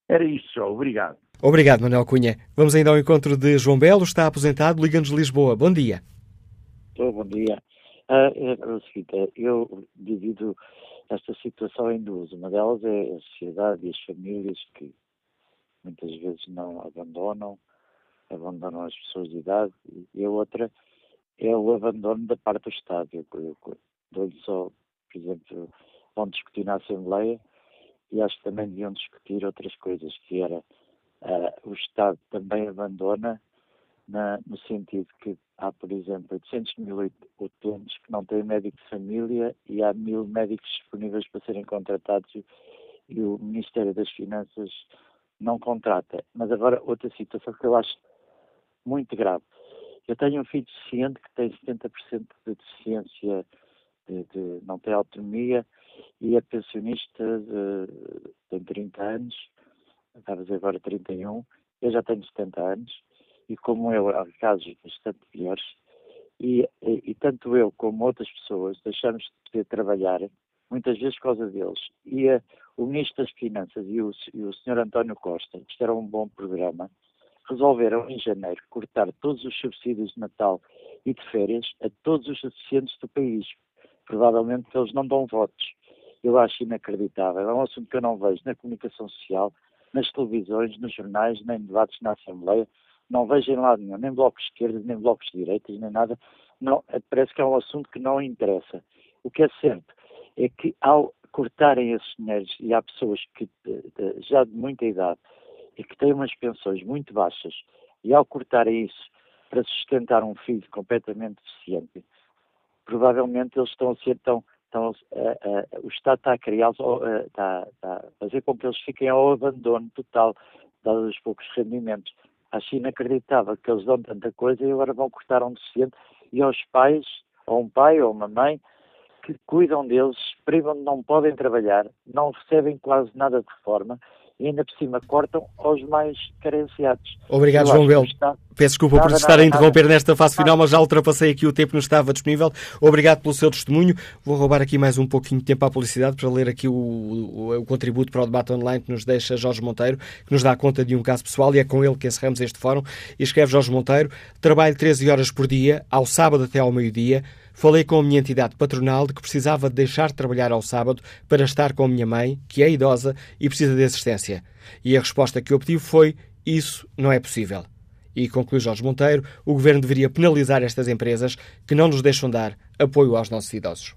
Era isto só. Obrigado. Obrigado, Manuel Cunha. Vamos ainda ao encontro de João Belo, está aposentado, Liga-nos Lisboa. Bom dia. Estou, bom dia. Ah, é, é o seguinte, eu divido esta situação em duas. Uma delas é a sociedade e as famílias que muitas vezes não abandonam, abandonam as pessoas de idade, e a outra é o abandono da parte do Estado. Eu, eu dou-lhe só, por exemplo, vão discutir na Assembleia e acho que também deviam discutir outras coisas, que era uh, o Estado também abandona na, no sentido que há, por exemplo, 800 mil utentes que não têm médico de família e há mil médicos disponíveis para serem contratados e o Ministério das Finanças não contrata. Mas agora, outra situação que eu acho muito grave. Eu tenho um filho deficiente que tem 70% de deficiência, de, de, não tem autonomia e é pensionista, de, tem 30 anos, acaba de agora 31, eu já tenho 70 anos e como eu, há casos bastante piores, e, e, e, tanto eu como outras pessoas deixamos de trabalhar, muitas vezes por causa deles. E a, o Ministro das Finanças e o, e o Sr. António Costa, isto era um bom programa, resolveram em janeiro cortar todos os subsídios de Natal e de férias a todos os deficientes do país. Provavelmente eles não dão votos. Eu acho inacreditável. É um assunto que eu não vejo na comunicação social, nas televisões, nos jornais, nem debates na Assembleia. Não vejo em lado nenhum, nem blocos de esquerda, nem blocos de direita, nem nada. Não, parece que é um assunto que não interessa. O que é certo é que ao cortarem esses dinheiros, e há pessoas que já de muita idade e que têm umas pensões muito baixas, e ao cortarem isso para sustentar um filho completamente deficiente, provavelmente eles estão a ser tão. tão uh, o Estado está a uh, está, está, a fazer com que eles fiquem ao abandono total, dados os poucos rendimentos. Acho inacreditável que eles dão tanta coisa e agora vão cortar um deficiente e aos pais, ou um pai ou uma mãe, que cuidam deles, privam não podem trabalhar, não recebem quase nada de reforma e ainda por cima cortam aos mais carenciados. Obrigado, João Belo. Peço desculpa nada, por estar nada, a interromper nada. nesta fase final, mas já ultrapassei aqui o tempo que nos estava disponível. Obrigado pelo seu testemunho. Vou roubar aqui mais um pouquinho de tempo à publicidade para ler aqui o, o, o contributo para o debate online que nos deixa Jorge Monteiro, que nos dá conta de um caso pessoal e é com ele que encerramos este fórum. E escreve Jorge Monteiro: trabalho 13 horas por dia, ao sábado até ao meio-dia. Falei com a minha entidade patronal de que precisava de deixar de trabalhar ao sábado para estar com a minha mãe, que é idosa e precisa de assistência. E a resposta que obtive foi: Isso não é possível. E conclui Jorge Monteiro: o governo deveria penalizar estas empresas que não nos deixam dar apoio aos nossos idosos.